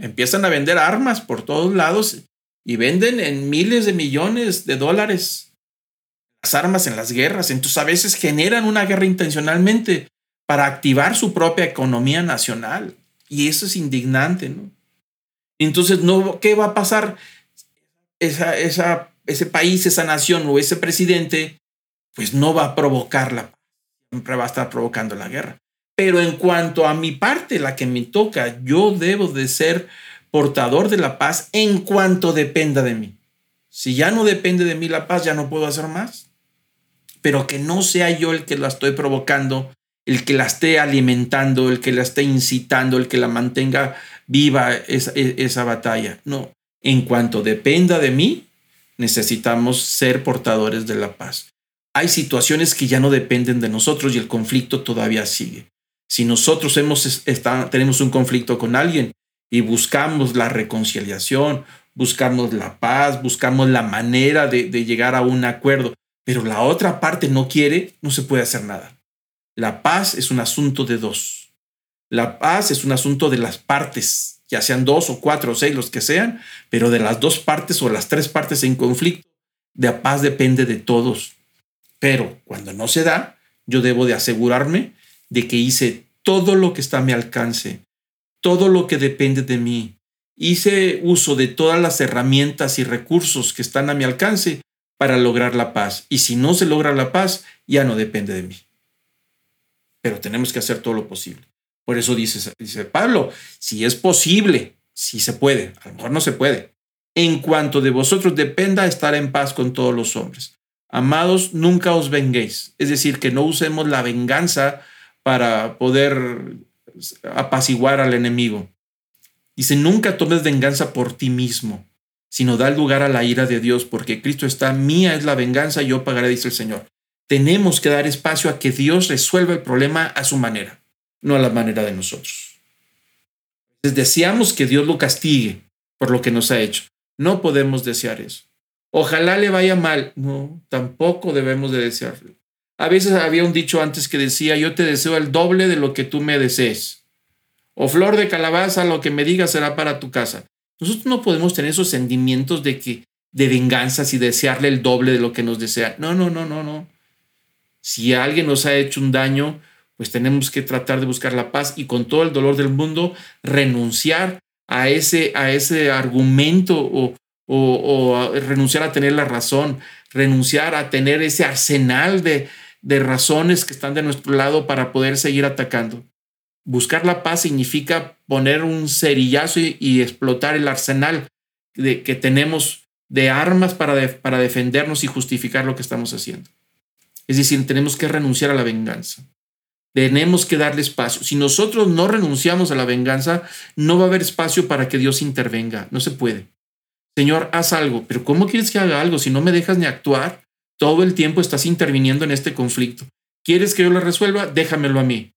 empiezan a vender armas por todos lados y venden en miles de millones de dólares las armas en las guerras. Entonces a veces generan una guerra intencionalmente para activar su propia economía nacional. Y eso es indignante, ¿no? Entonces, no, ¿qué va a pasar? Esa, esa, ese país, esa nación o ese presidente, pues no va a provocar la paz, siempre va a estar provocando la guerra. Pero en cuanto a mi parte, la que me toca, yo debo de ser portador de la paz en cuanto dependa de mí. Si ya no depende de mí la paz, ya no puedo hacer más. Pero que no sea yo el que la estoy provocando, el que la esté alimentando, el que la esté incitando, el que la mantenga viva esa, esa batalla. No, en cuanto dependa de mí, necesitamos ser portadores de la paz. Hay situaciones que ya no dependen de nosotros y el conflicto todavía sigue. Si nosotros tenemos un conflicto con alguien y buscamos la reconciliación, buscamos la paz, buscamos la manera de, llegar a un acuerdo, pero la otra parte no quiere, no se puede hacer nada. La paz es un asunto de dos. La paz es un asunto de las partes, ya sean dos o cuatro o seis, los que sean, pero de las dos partes o las tres partes en conflicto, la paz depende de todos. Pero cuando no se da, yo debo de asegurarme de que hice todo lo que está a mi alcance, todo lo que depende de mí. Hice uso de todas las herramientas y recursos que están a mi alcance para lograr la paz. Y si no se logra la paz, ya no depende de mí. Pero tenemos que hacer todo lo posible. Por eso dice, dice Pablo, si es posible, si se puede, a lo mejor no se puede. En cuanto de vosotros dependa estar en paz con todos los hombres. Amados, nunca os venguéis. Es decir, que no usemos la venganza para poder apaciguar al enemigo. Dice, nunca tomes venganza por ti mismo, sino da lugar a la ira de Dios, porque Cristo está, mía es la venganza, yo pagaré, dice el Señor. Tenemos que dar espacio a que Dios resuelva el problema a su manera, no a la manera de nosotros. deseamos que Dios lo castigue por lo que nos ha hecho. No podemos desear eso. Ojalá le vaya mal. No, tampoco debemos de desearlo. A veces había un dicho antes que decía, yo te deseo el doble de lo que tú me desees. O flor de calabaza, lo que me digas será para tu casa. Nosotros no podemos tener esos sentimientos de que de venganzas y desearle el doble de lo que nos desea. No, no, no, no, no. Si alguien nos ha hecho un daño, pues tenemos que tratar de buscar la paz y con todo el dolor del mundo renunciar a ese, a ese argumento o, o renunciar a tener la razón, renunciar a tener ese arsenal de, de razones que están de nuestro lado para poder seguir atacando. Buscar la paz significa poner un cerillazo y, explotar el arsenal de, que tenemos de armas para, para defendernos y justificar lo que estamos haciendo. Es decir, tenemos que renunciar a la venganza. Tenemos que darle espacio. Si nosotros no renunciamos a la venganza, no va a haber espacio para que Dios intervenga. No se puede. Señor, haz algo. Pero ¿cómo quieres que haga algo si no me dejas ni actuar? Todo el tiempo estás interviniendo en este conflicto. ¿Quieres que yo lo resuelva? Déjamelo a mí.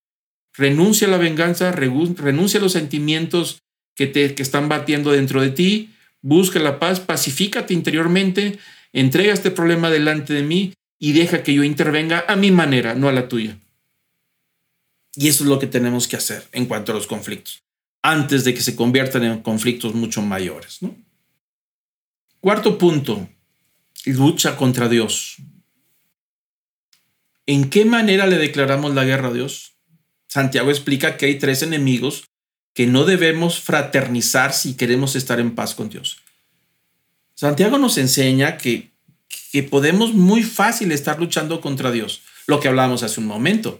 Renuncia a la venganza, renuncia a los sentimientos que te que están batiendo dentro de ti, busca la paz, pacifícate interiormente, entrega este problema delante de mí y deja que yo intervenga a mi manera, no a la tuya. Y eso es lo que tenemos que hacer en cuanto a los conflictos, antes de que se conviertan en conflictos mucho mayores. Cuarto punto, lucha contra Dios. ¿En qué manera le declaramos la guerra a Dios? Santiago explica que hay tres enemigos que no debemos fraternizar si queremos estar en paz con Dios. Santiago nos enseña que, que podemos muy fácil estar luchando contra Dios, lo que hablábamos hace un momento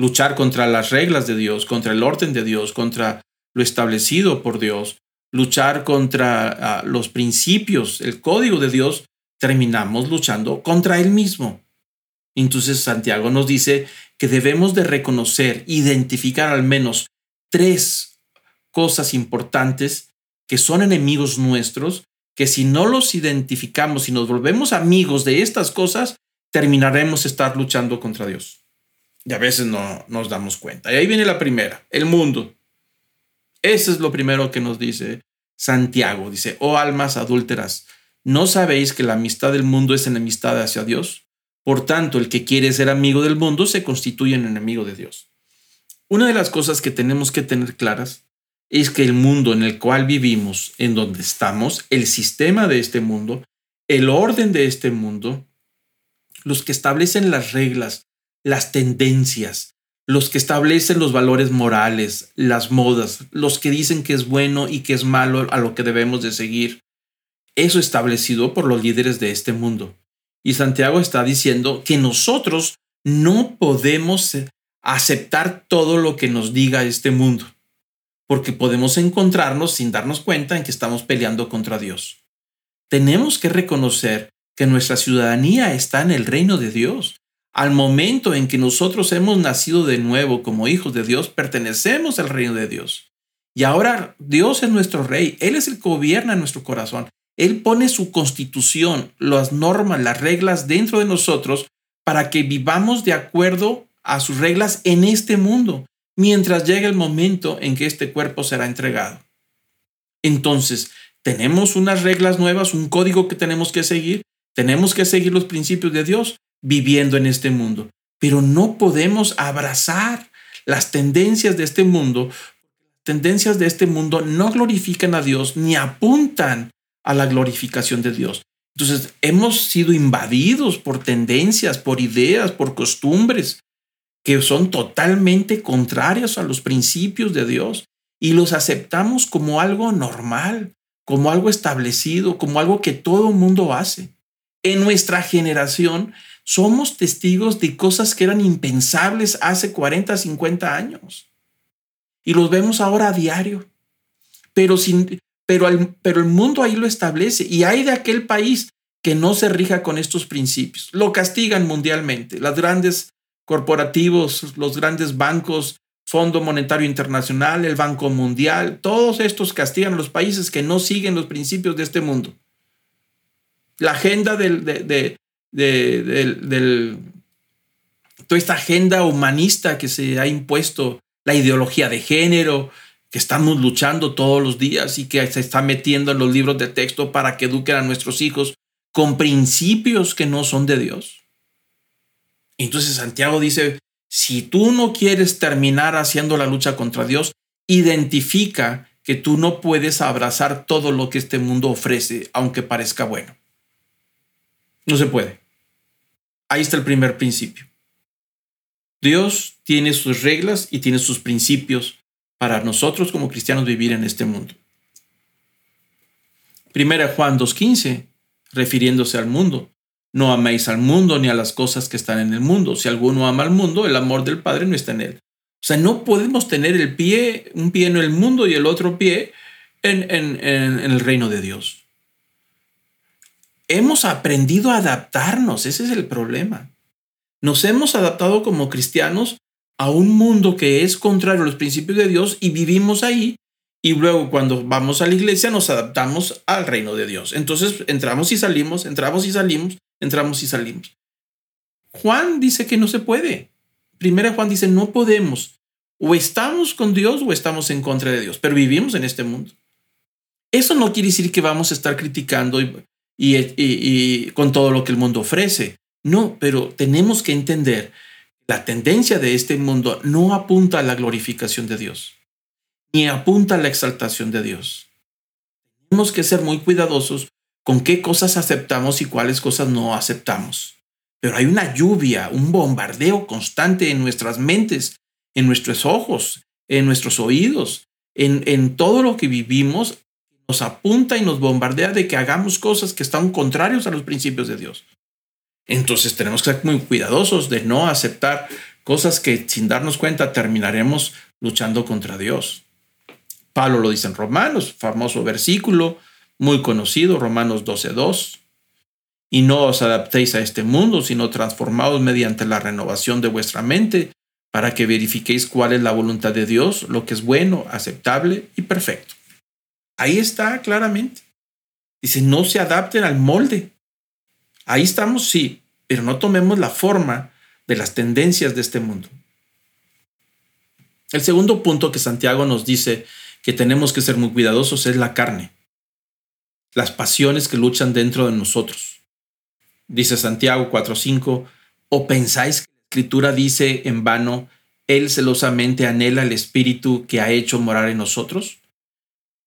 luchar contra las reglas de Dios, contra el orden de Dios, contra lo establecido por Dios, luchar contra ah, los principios, el código de Dios, terminamos luchando contra Él mismo. Entonces Santiago nos dice que debemos de reconocer, identificar al menos tres cosas importantes que son enemigos nuestros, que si no los identificamos y nos volvemos amigos de estas cosas, terminaremos estar luchando contra Dios. Y a veces no nos damos cuenta. Y ahí viene la primera, el mundo. Ese es lo primero que nos dice Santiago. Dice, oh almas adúlteras, ¿no sabéis que la amistad del mundo es enemistad hacia Dios? Por tanto, el que quiere ser amigo del mundo se constituye en enemigo de Dios. Una de las cosas que tenemos que tener claras es que el mundo en el cual vivimos, en donde estamos, el sistema de este mundo, el orden de este mundo, los que establecen las reglas, las tendencias, los que establecen los valores morales, las modas, los que dicen que es bueno y que es malo a lo que debemos de seguir. Eso establecido por los líderes de este mundo. Y Santiago está diciendo que nosotros no podemos aceptar todo lo que nos diga este mundo, porque podemos encontrarnos sin darnos cuenta en que estamos peleando contra Dios. Tenemos que reconocer que nuestra ciudadanía está en el reino de Dios al momento en que nosotros hemos nacido de nuevo como hijos de Dios, pertenecemos al reino de Dios. Y ahora Dios es nuestro rey, Él es el que gobierna nuestro corazón. Él pone su constitución, las normas, las reglas dentro de nosotros para que vivamos de acuerdo a sus reglas en este mundo, mientras llegue el momento en que este cuerpo será entregado. Entonces, tenemos unas reglas nuevas, un código que tenemos que seguir, tenemos que seguir los principios de Dios, viviendo en este mundo. Pero no podemos abrazar las tendencias de este mundo. Tendencias de este mundo no glorifican a Dios ni apuntan a la glorificación de Dios. Entonces, hemos sido invadidos por tendencias, por ideas, por costumbres que son totalmente contrarias a los principios de Dios y los aceptamos como algo normal, como algo establecido, como algo que todo mundo hace. En nuestra generación somos testigos de cosas que eran impensables hace 40, 50 años. Y los vemos ahora a diario. Pero, sin, pero, pero el mundo ahí lo establece. Y hay de aquel país que no se rija con estos principios. Lo castigan mundialmente. Los grandes corporativos, los grandes bancos, Fondo Monetario Internacional, el Banco Mundial, todos estos castigan a los países que no siguen los principios de este mundo. La agenda del, de, de, toda esta agenda humanista que se ha impuesto, la ideología de género, que estamos luchando todos los días y que se está metiendo en los libros de texto para que eduquen a nuestros hijos con principios que no son de Dios. Entonces Santiago dice, si tú no quieres terminar haciendo la lucha contra Dios, identifica que tú no puedes abrazar todo lo que este mundo ofrece, aunque parezca bueno. No se puede. Ahí está el primer principio. Dios tiene sus reglas y tiene sus principios para nosotros como cristianos vivir en este mundo. Primera Juan 2.15, refiriéndose al mundo. No améis al mundo ni a las cosas que están en el mundo. Si alguno ama al mundo, el amor del Padre no está en él. O sea, no podemos tener el pie, un pie en el mundo y el otro pie en, en el reino de Dios. hemos aprendido a adaptarnos, ese es el problema. Nos hemos adaptado como cristianos a un mundo que es contrario a los principios de Dios y vivimos ahí y luego cuando vamos a la iglesia nos adaptamos al reino de Dios. Entonces entramos y salimos, entramos y salimos, entramos y salimos. Juan dice que no se puede. Primera Juan dice, no podemos. O estamos con Dios o estamos en contra de Dios, pero vivimos en este mundo. Eso no quiere decir que vamos a estar criticando y, y con todo lo que el mundo ofrece. No, pero tenemos que entender la tendencia de este mundo no apunta a la glorificación de Dios ni apunta a la exaltación de Dios. Tenemos que ser muy cuidadosos con qué cosas aceptamos y cuáles cosas no aceptamos. Pero hay una lluvia, un bombardeo constante en nuestras mentes, en nuestros ojos, en nuestros oídos, en, en todo lo que vivimos, nos apunta y nos bombardea de que hagamos cosas que están contrarios a los principios de Dios. Entonces tenemos que ser muy cuidadosos de no aceptar cosas que sin darnos cuenta terminaremos luchando contra Dios. Pablo lo dice en Romanos, famoso versículo, muy conocido, Romanos 12.2. Y no os adaptéis a este mundo, sino transformaos mediante la renovación de vuestra mente, para que verifiquéis cuál es la voluntad de Dios, lo que es bueno, aceptable y perfecto. Ahí está claramente. Dice, no se adapten al molde. Ahí estamos, sí, pero no tomemos la forma de las tendencias de este mundo. El segundo punto que Santiago nos dice que tenemos que ser muy cuidadosos es la carne, las pasiones que luchan dentro de nosotros. Dice Santiago 4:5, ¿o pensáis que la escritura dice en vano, Él celosamente anhela el espíritu que ha hecho morar en nosotros?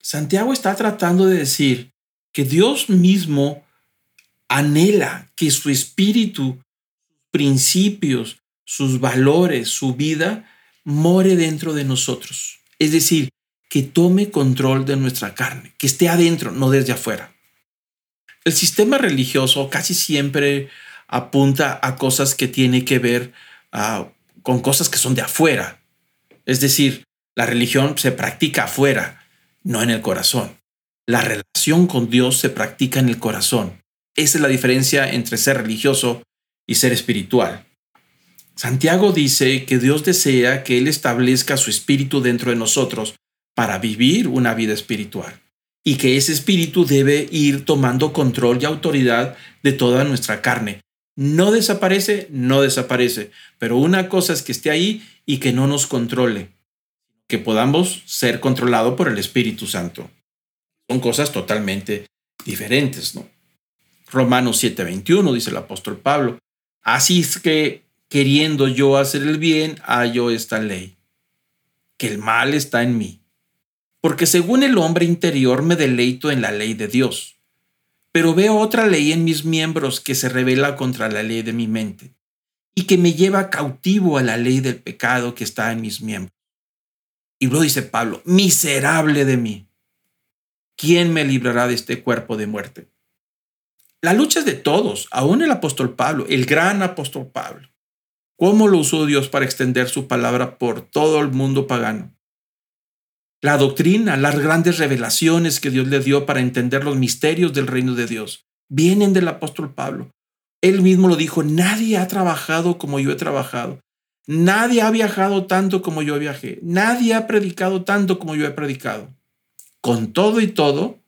Santiago está tratando de decir que Dios mismo anhela que su espíritu, principios, sus valores, su vida, more dentro de nosotros. Es decir, que tome control de nuestra carne, que esté adentro, no desde afuera. El sistema religioso casi siempre apunta a cosas que tienen que ver ah, con cosas que son de afuera. Es decir, la religión se practica afuera, no en el corazón. La relación con Dios se practica en el corazón. Esa es la diferencia entre ser religioso y ser espiritual. Santiago dice que Dios desea que Él establezca su espíritu dentro de nosotros para vivir una vida espiritual y que ese espíritu debe ir tomando control y autoridad de toda nuestra carne. No desaparece, no desaparece, pero una cosa es que esté ahí y que no nos controle, que podamos ser controlados por el Espíritu Santo. Son cosas totalmente diferentes, ¿no? Romanos 7:21 dice el apóstol Pablo. Así es que queriendo yo hacer el bien, hallo esta ley, que el mal está en mí porque según el hombre interior me deleito en la ley de Dios, pero veo otra ley en mis miembros que se revela contra la ley de mi mente y que me lleva cautivo a la ley del pecado que está en mis miembros. Y luego dice Pablo, miserable de mí, ¿quién me librará de este cuerpo de muerte? La lucha es de todos, aún el apóstol Pablo, el gran apóstol Pablo. ¿Cómo lo usó Dios para extender su palabra por todo el mundo pagano? la doctrina, las grandes revelaciones que Dios le dio para entender los misterios del reino de Dios, vienen del apóstol Pablo. Él mismo lo dijo, nadie ha trabajado como yo he trabajado. Nadie ha viajado tanto como yo viajé. Nadie ha predicado tanto como yo he predicado. Con todo y todo,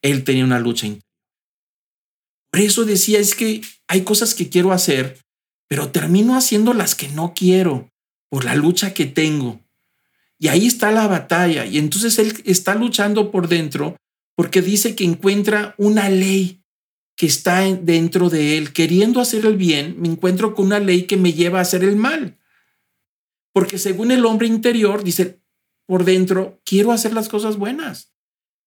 él tenía una lucha interna. Por eso decía, es que hay cosas que quiero hacer, pero termino haciendo las que no quiero por la lucha que tengo. Y ahí está la batalla. Y entonces él está luchando por dentro porque dice que encuentra una ley que está dentro de él. Queriendo hacer el bien, me encuentro con una ley que me lleva a hacer el mal. Porque según el hombre interior, dice, por dentro, quiero hacer las cosas buenas.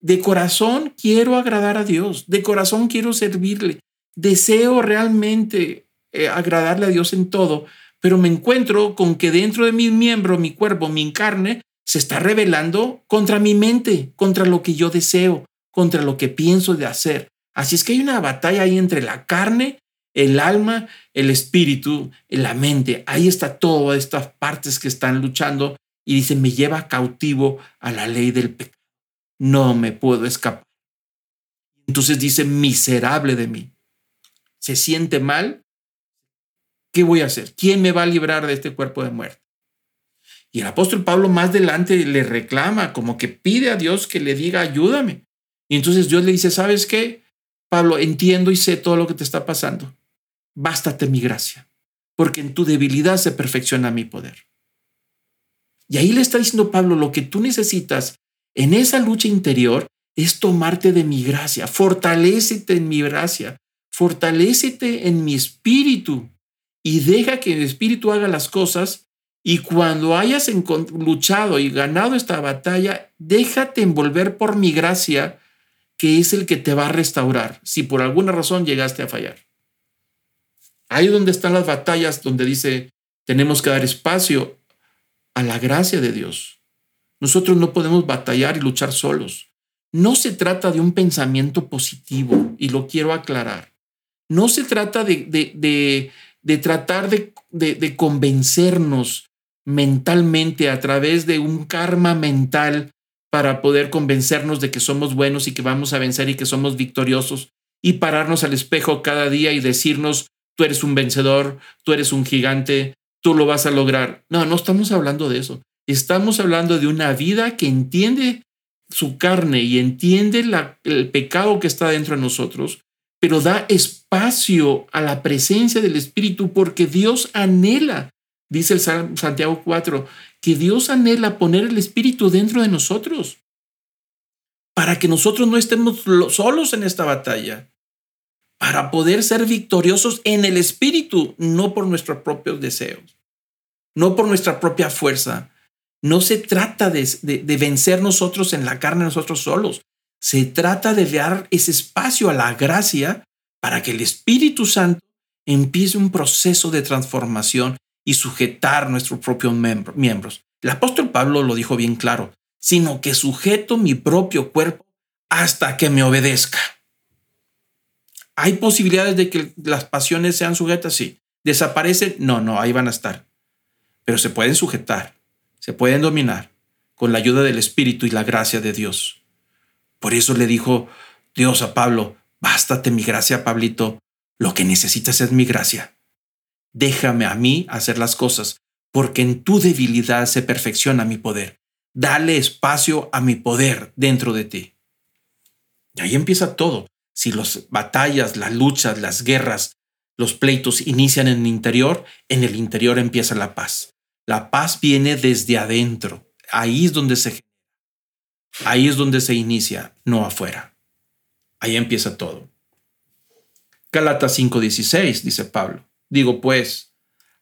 De corazón quiero agradar a Dios. De corazón quiero servirle. Deseo realmente eh, agradarle a Dios en todo pero me encuentro con que dentro de mi miembro, mi cuerpo, mi carne, se está rebelando contra mi mente, contra lo que yo deseo, contra lo que pienso de hacer. Así es que hay una batalla ahí entre la carne, el alma, el espíritu, la mente. Ahí está todas estas partes que están luchando y dice, me lleva cautivo a la ley del pecado. No me puedo escapar. Entonces dice, miserable de mí. se siente mal, ¿qué voy a hacer? ¿Quién me va a librar de este cuerpo de muerte? Y el apóstol Pablo más adelante le reclama, como que pide a Dios que le diga, ayúdame. Y entonces Dios le dice, ¿sabes qué? Pablo, entiendo y sé todo lo que te está pasando. Bástate mi gracia, porque en tu debilidad se perfecciona mi poder. Y ahí le está diciendo Pablo, lo que tú necesitas en esa lucha interior es tomarte de mi gracia, fortalécete en mi gracia, fortalécete en mi espíritu y deja que el espíritu haga las cosas y cuando hayas luchado y ganado esta batalla, déjate envolver por mi gracia, que es el que te va a restaurar si por alguna razón llegaste a fallar. Ahí donde están las batallas, donde dice, tenemos que dar espacio a la gracia de Dios. Nosotros no podemos batallar y luchar solos. No se trata de un pensamiento positivo, y lo quiero aclarar. No se trata de, de, de, tratar de convencernos mentalmente a través de un karma mental para poder convencernos de que somos buenos y que vamos a vencer y que somos victoriosos y pararnos al espejo cada día y decirnos, tú eres un vencedor, tú eres un gigante, tú lo vas a lograr. No, no estamos hablando de eso. Estamos hablando de una vida que entiende su carne y entiende el pecado que está dentro de nosotros, pero da espacio a la presencia del Espíritu porque Dios anhela, dice el Santiago 4, que Dios anhela poner el Espíritu dentro de nosotros para que nosotros no estemos solos en esta batalla, para poder ser victoriosos en el Espíritu, no por nuestros propios deseos no por nuestra propia fuerza. No se trata de, vencer nosotros en la carne nosotros solos. Se trata de dar ese espacio a la gracia para que el Espíritu Santo empiece un proceso de transformación y sujetar nuestros propios miembros. El apóstol Pablo lo dijo bien claro, sino que sujeto mi propio cuerpo hasta que me obedezca. ¿Hay posibilidades de que las pasiones sean sujetas? Sí. ¿Desaparecen? No, no, ahí van a estar pero se pueden sujetar, se pueden dominar con la ayuda del Espíritu y la gracia de Dios. Por eso le dijo Dios a Pablo, bástate mi gracia, Pablito, lo que necesitas es mi gracia. Déjame a mí hacer las cosas, porque en tu debilidad se perfecciona mi poder. Dale espacio a mi poder dentro de ti. Y ahí empieza todo. Si las batallas, las luchas, las guerras, los pleitos inician en el interior, en el interior empieza la paz. La paz viene desde adentro. Ahí es donde se Ahí es donde se inicia, no afuera. Ahí empieza todo. Galatas 5:16 dice Pablo. Digo pues,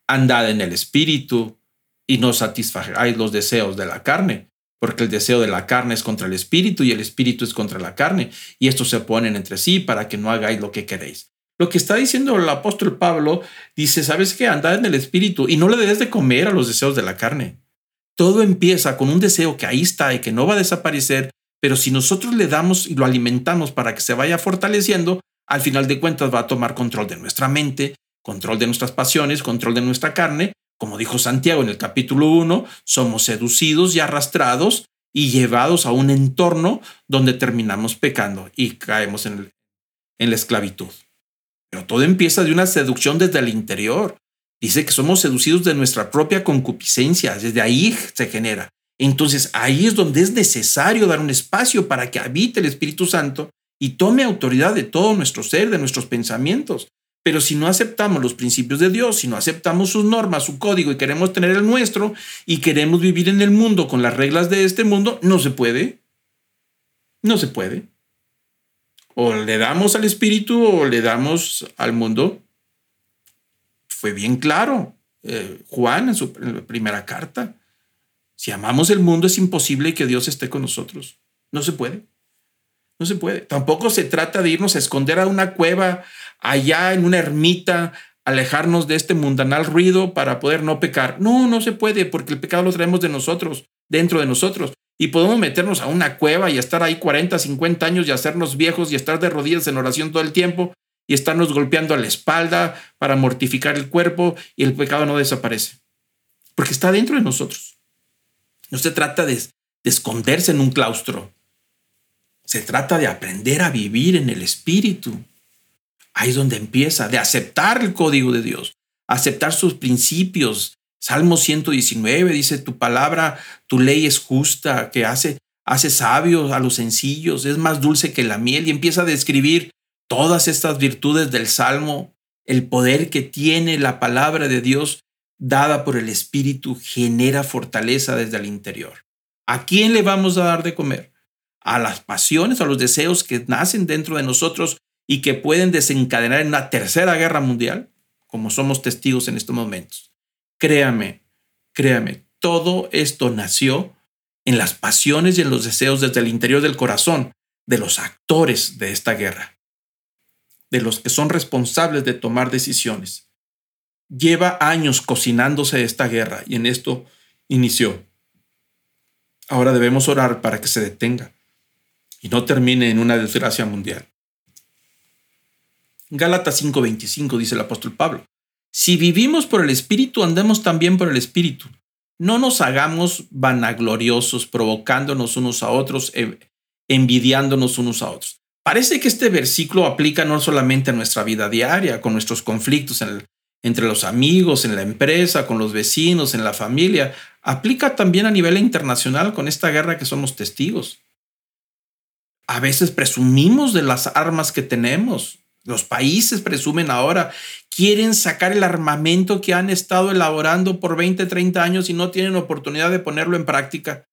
andad en el espíritu y no satisfagáis los deseos de la carne, porque el deseo de la carne es contra el espíritu y el espíritu es contra la carne, y estos se ponen entre sí para que no hagáis lo que queréis. Lo que está diciendo el apóstol Pablo dice, ¿sabes qué? Andad en el espíritu y no le debes de comer a los deseos de la carne. Todo empieza con un deseo que ahí está y que no va a desaparecer, pero si nosotros le damos y lo alimentamos para que se vaya fortaleciendo, al final de cuentas va a tomar control de nuestra mente, control de nuestras pasiones, control de nuestra carne. Como dijo Santiago en el capítulo 1, somos seducidos y arrastrados y llevados a un entorno donde terminamos pecando y caemos en, en la esclavitud. Pero todo empieza de una seducción desde el interior. Dice que somos seducidos de nuestra propia concupiscencia, desde ahí se genera. Entonces ahí es donde es necesario dar un espacio para que habite el Espíritu Santo y tome autoridad de todo nuestro ser, de nuestros pensamientos. Pero si no aceptamos los principios de Dios, si no aceptamos sus normas, su código y queremos tener el nuestro y queremos vivir en el mundo con las reglas de este mundo, no se puede. No se puede o le damos al espíritu o le damos al mundo. Fue bien claro eh, Juan en su primera carta. Si amamos el mundo es imposible que Dios esté con nosotros. No se puede. No se puede. Tampoco se trata de irnos a esconder a una cueva allá en una ermita, alejarnos de este mundanal ruido para poder no pecar. No, no se puede porque el pecado lo traemos de nosotros, dentro de nosotros y podemos meternos a una cueva y estar ahí 40, 50 años y hacernos viejos y estar de rodillas en oración todo el tiempo y estarnos golpeando a la espalda para mortificar el cuerpo y el pecado no desaparece. Porque está dentro de nosotros. No se trata de, de esconderse en un claustro. Se trata de aprender a vivir en el espíritu. Ahí es donde empieza, de aceptar el código de Dios, aceptar sus principios. Salmo 119 dice, tu palabra, tu ley es justa, que hace, hace sabios a los sencillos, es más dulce que la miel y empieza a describir todas estas virtudes del Salmo, el poder que tiene la palabra de Dios dada por el Espíritu genera fortaleza desde el interior. ¿A quién le vamos a dar de comer? A las pasiones, a los deseos que nacen dentro de nosotros y que pueden desencadenar en una tercera guerra mundial, como somos testigos en estos momentos. Créame, créame, todo esto nació en las pasiones y en los deseos desde el interior del corazón de los actores de esta guerra, de los que son responsables de tomar decisiones. Lleva años cocinándose esta guerra y en esto inició. Ahora debemos orar para que se detenga y no termine en una desgracia mundial. Gálatas 5:25 dice el apóstol Pablo. Si vivimos por el Espíritu, andemos también por el Espíritu. No nos hagamos vanagloriosos, provocándonos unos a otros, envidiándonos unos a otros. Parece que este versículo aplica no solamente a nuestra vida diaria, con nuestros conflictos entre los amigos, en la empresa, con los vecinos, en la familia, aplica también a nivel internacional con esta guerra que somos testigos. A veces presumimos de las armas que tenemos. Los países presumen ahora, quieren sacar el armamento que han estado elaborando por 20, 30 años y no tienen oportunidad de ponerlo en práctica.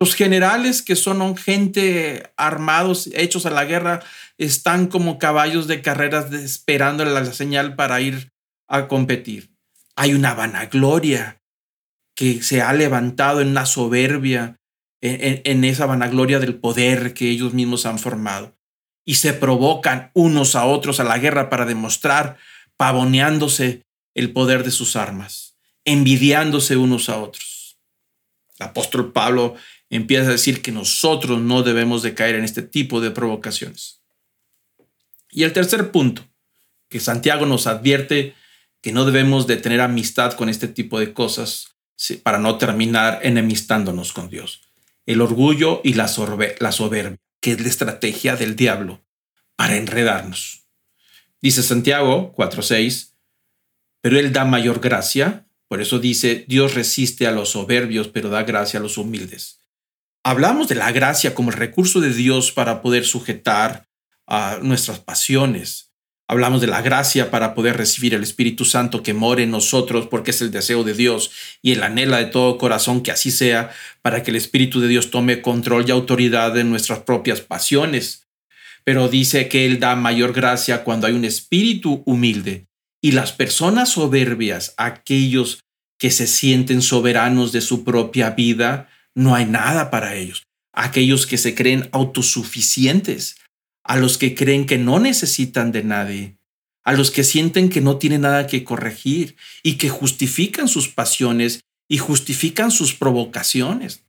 Los generales, que son gente armados, hechos a la guerra, están como caballos de carreras esperando la señal para ir a competir. Hay una vanagloria que se ha levantado en una soberbia, en, esa vanagloria del poder que ellos mismos han formado. Y se provocan unos a otros a la guerra para demostrar, pavoneándose el poder de sus armas, envidiándose unos a otros. El apóstol Pablo empieza a decir que nosotros no debemos de caer en este tipo de provocaciones. Y el tercer punto, que Santiago nos advierte que no debemos de tener amistad con este tipo de cosas para no terminar enemistándonos con Dios. El orgullo y la, la soberbia, que es la estrategia del diablo para enredarnos. Dice Santiago 4:6, pero Él da mayor gracia, por eso dice, Dios resiste a los soberbios, pero da gracia a los humildes. Hablamos de la gracia como el recurso de Dios para poder sujetar a nuestras pasiones, Hablamos de la gracia para poder recibir el Espíritu Santo que more en nosotros porque es el deseo de Dios y el anhela de todo corazón que así sea para que el Espíritu de Dios tome control y autoridad de nuestras propias pasiones. Pero dice que Él da mayor gracia cuando hay un espíritu humilde y las personas soberbias, aquellos que se sienten soberanos de su propia vida, no hay nada para ellos. Aquellos que se creen autosuficientes, a los que creen que no necesitan de nadie, a los que sienten que no tienen nada que corregir y que justifican sus pasiones y justifican sus provocaciones.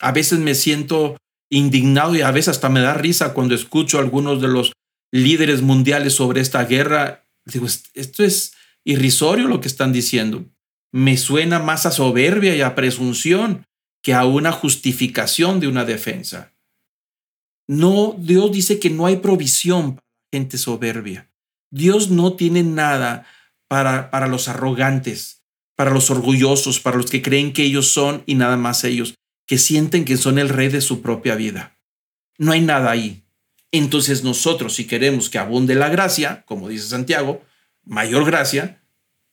A veces me siento indignado y a veces hasta me da risa cuando escucho a algunos de los líderes mundiales sobre esta guerra. Digo, esto es irrisorio lo que están diciendo. Me suena más a soberbia y a presunción que a una justificación de una defensa. No, Dios dice que no hay provisión para gente soberbia. Dios no tiene nada para, para los arrogantes, para los orgullosos, para los que creen que ellos son y nada más ellos, que sienten que son el rey de su propia vida. No hay nada ahí. Entonces nosotros, si queremos que abunde la gracia, como dice Santiago, mayor gracia,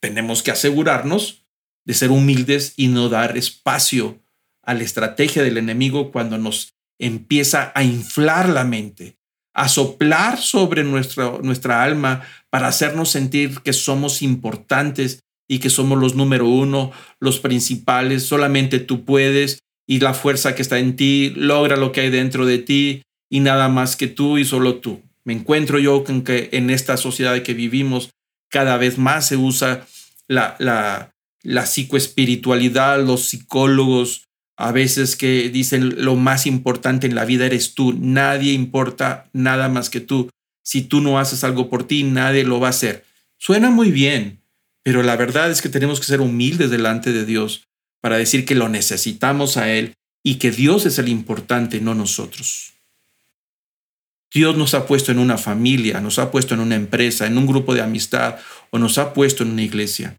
tenemos que asegurarnos de ser humildes y no dar espacio a la estrategia del enemigo cuando nos empieza a inflar la mente, a soplar sobre nuestra, nuestra alma para hacernos sentir que somos importantes y que somos los número uno, los principales, solamente tú puedes y la fuerza que está en ti logra lo que hay dentro de ti y nada más que tú y solo tú. Me encuentro yo con que en esta sociedad que vivimos cada vez más se usa la, la, la psicoespiritualidad, los psicólogos, a veces que dicen lo más importante en la vida eres tú, nadie importa nada más que tú. Si tú no haces algo por ti, nadie lo va a hacer. Suena muy bien, pero la verdad es que tenemos que ser humildes delante de Dios para decir que lo necesitamos a Él y que Dios es el importante, no nosotros. Dios nos ha puesto en una familia, nos ha puesto en una empresa, en un grupo de amistad o nos ha puesto en una iglesia.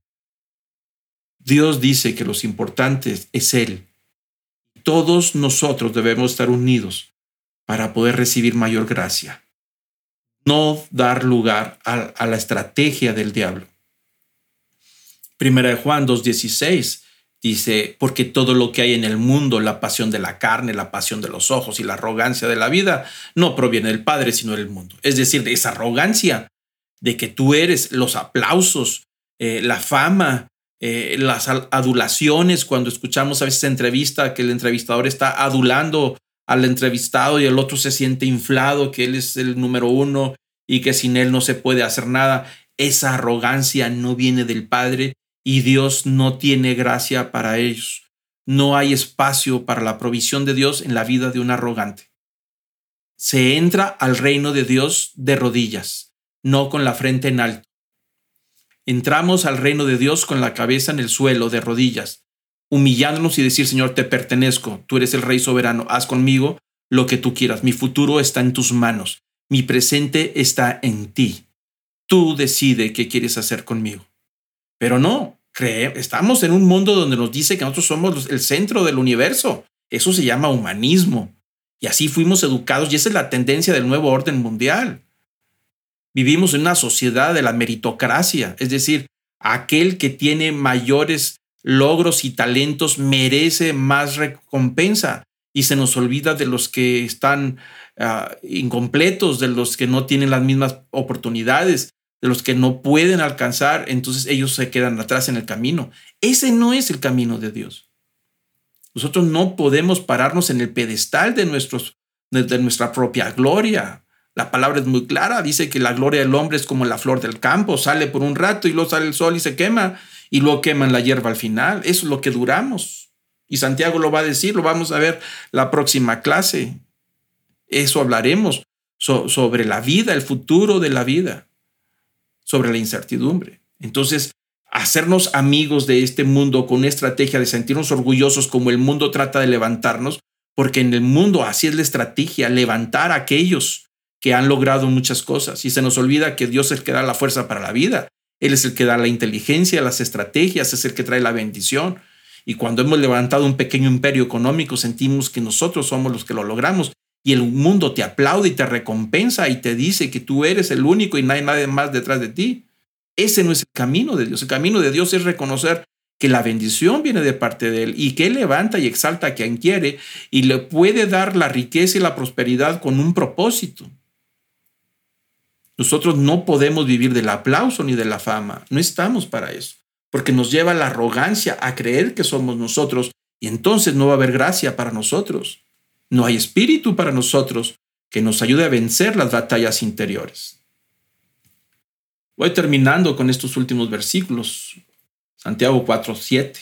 Dios dice que los importantes es Él. Todos nosotros debemos estar unidos para poder recibir mayor gracia. No dar lugar a, la estrategia del diablo. Primera de Juan 2.16 dice, porque todo lo que hay en el mundo, la pasión de la carne, la pasión de los ojos y la arrogancia de la vida, no proviene del Padre, sino del mundo. Es decir, de esa arrogancia de que tú eres los aplausos, eh, la fama, eh, las adulaciones, cuando escuchamos a veces entrevista que el entrevistador está adulando al entrevistado y el otro se siente inflado, que él es el número uno y que sin él no se puede hacer nada. Esa arrogancia no viene del Padre, y Dios no tiene gracia para ellos. No hay espacio para la provisión de Dios en la vida de un arrogante. Se entra al reino de Dios de rodillas, no con la frente en alto. Entramos al reino de Dios con la cabeza en el suelo, de rodillas, humillándonos y decir, Señor, te pertenezco, tú eres el Rey soberano, haz conmigo lo que tú quieras, mi futuro está en tus manos, mi presente está en ti. Tú decide qué quieres hacer conmigo. Pero no, estamos en un mundo donde nos dice que nosotros somos el centro del universo. Eso se llama humanismo. Y así fuimos educados y esa es la tendencia del nuevo orden mundial. Vivimos en una sociedad de la meritocracia, es decir, aquel que tiene mayores logros y talentos merece más recompensa y se nos olvida de los que están ah, incompletos, de los que no tienen las mismas oportunidades, de los que no pueden alcanzar, entonces ellos se quedan atrás en el camino. Ese no es el camino de Dios. Nosotros no podemos pararnos en el pedestal de, nuestros, de, nuestra propia gloria. La palabra es muy clara, dice que la gloria del hombre es como la flor del campo, sale por un rato y luego sale el sol y se quema y luego queman la hierba al final. Eso es lo que duramos. Y Santiago lo va a decir, lo vamos a ver la próxima clase. Eso hablaremos sobre la vida, el futuro de la vida sobre la incertidumbre. Entonces, hacernos amigos de este mundo con una estrategia de sentirnos orgullosos como el mundo trata de levantarnos, porque en el mundo así es la estrategia, levantar a aquellos que han logrado muchas cosas. Y se nos olvida que Dios es el que da la fuerza para la vida. Él es el que da la inteligencia, las estrategias, es el que trae la bendición. Y cuando hemos levantado un pequeño imperio económico, sentimos que nosotros somos los que lo logramos y el mundo te aplaude y te recompensa y te dice que tú eres el único y no hay nadie más detrás de ti. Ese no es el camino de Dios. El camino de Dios es reconocer que la bendición viene de parte de Él y que Él levanta y exalta a quien quiere y le puede dar la riqueza y la prosperidad con un propósito. Nosotros no podemos vivir del aplauso ni de la fama. No estamos para eso, porque nos lleva la arrogancia a creer que somos nosotros y entonces no va a haber gracia para nosotros. No hay espíritu para nosotros que nos ayude a vencer las batallas interiores. Voy terminando con estos últimos versículos. Santiago 4, 7.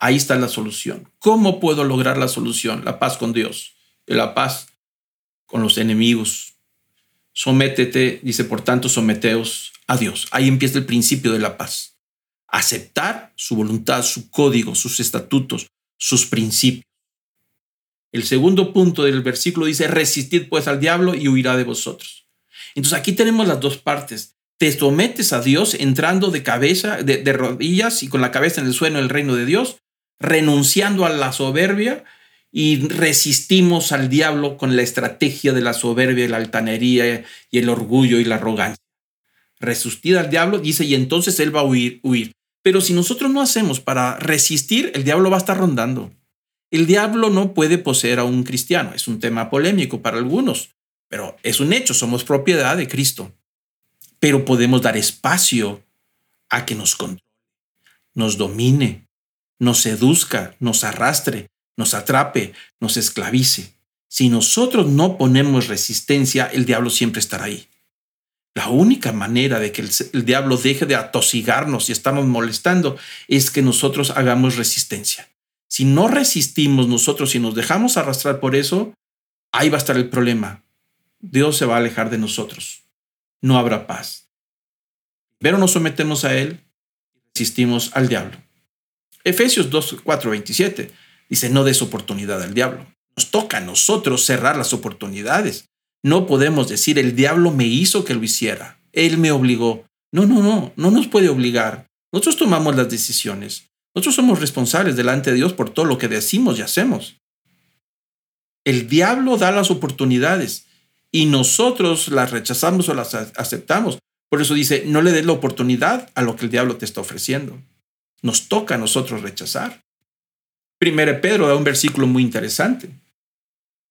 Ahí está la solución. ¿Cómo puedo lograr la solución? La paz con Dios, la paz con los enemigos. Sométete, dice, por tanto, someteos a Dios. Ahí empieza el principio de la paz. Aceptar su voluntad, su código, sus estatutos, sus principios. El segundo punto del versículo dice, resistid pues al diablo y huirá de vosotros. Entonces aquí tenemos las dos partes. Te sometes a Dios entrando de cabeza, de, rodillas y con la cabeza en el suelo del reino de Dios, renunciando a la soberbia y resistimos al diablo con la estrategia de la soberbia, la altanería y el orgullo y la arrogancia. Resistid al diablo, dice, y entonces él va a huir, huir. Pero si nosotros no hacemos para resistir, el diablo va a estar rondando. El diablo no puede poseer a un cristiano. Es un tema polémico para algunos, pero es un hecho, somos propiedad de Cristo. Pero podemos dar espacio a que nos controle, nos domine, nos seduzca, nos arrastre, nos atrape, nos esclavice. Si nosotros no ponemos resistencia, el diablo siempre estará ahí. La única manera de que el, diablo deje de atosigarnos y estamos molestando es que nosotros hagamos resistencia. Si no resistimos nosotros y nos dejamos arrastrar por eso, ahí va a estar el problema. Dios se va a alejar de nosotros. No habrá paz. Pero nos sometemos a Él y resistimos al diablo. Efesios 2, 4, 27 dice, no des oportunidad al diablo. Nos toca a nosotros cerrar las oportunidades. No podemos decir el diablo me hizo que lo hiciera, él me obligó. No, no, no, no nos puede obligar. Nosotros tomamos las decisiones. Nosotros somos responsables delante de Dios por todo lo que decimos y hacemos. El diablo da las oportunidades y nosotros las rechazamos o las aceptamos. Por eso dice, no le des la oportunidad a lo que el diablo te está ofreciendo. Nos toca a nosotros rechazar. Primero Pedro da un versículo muy interesante.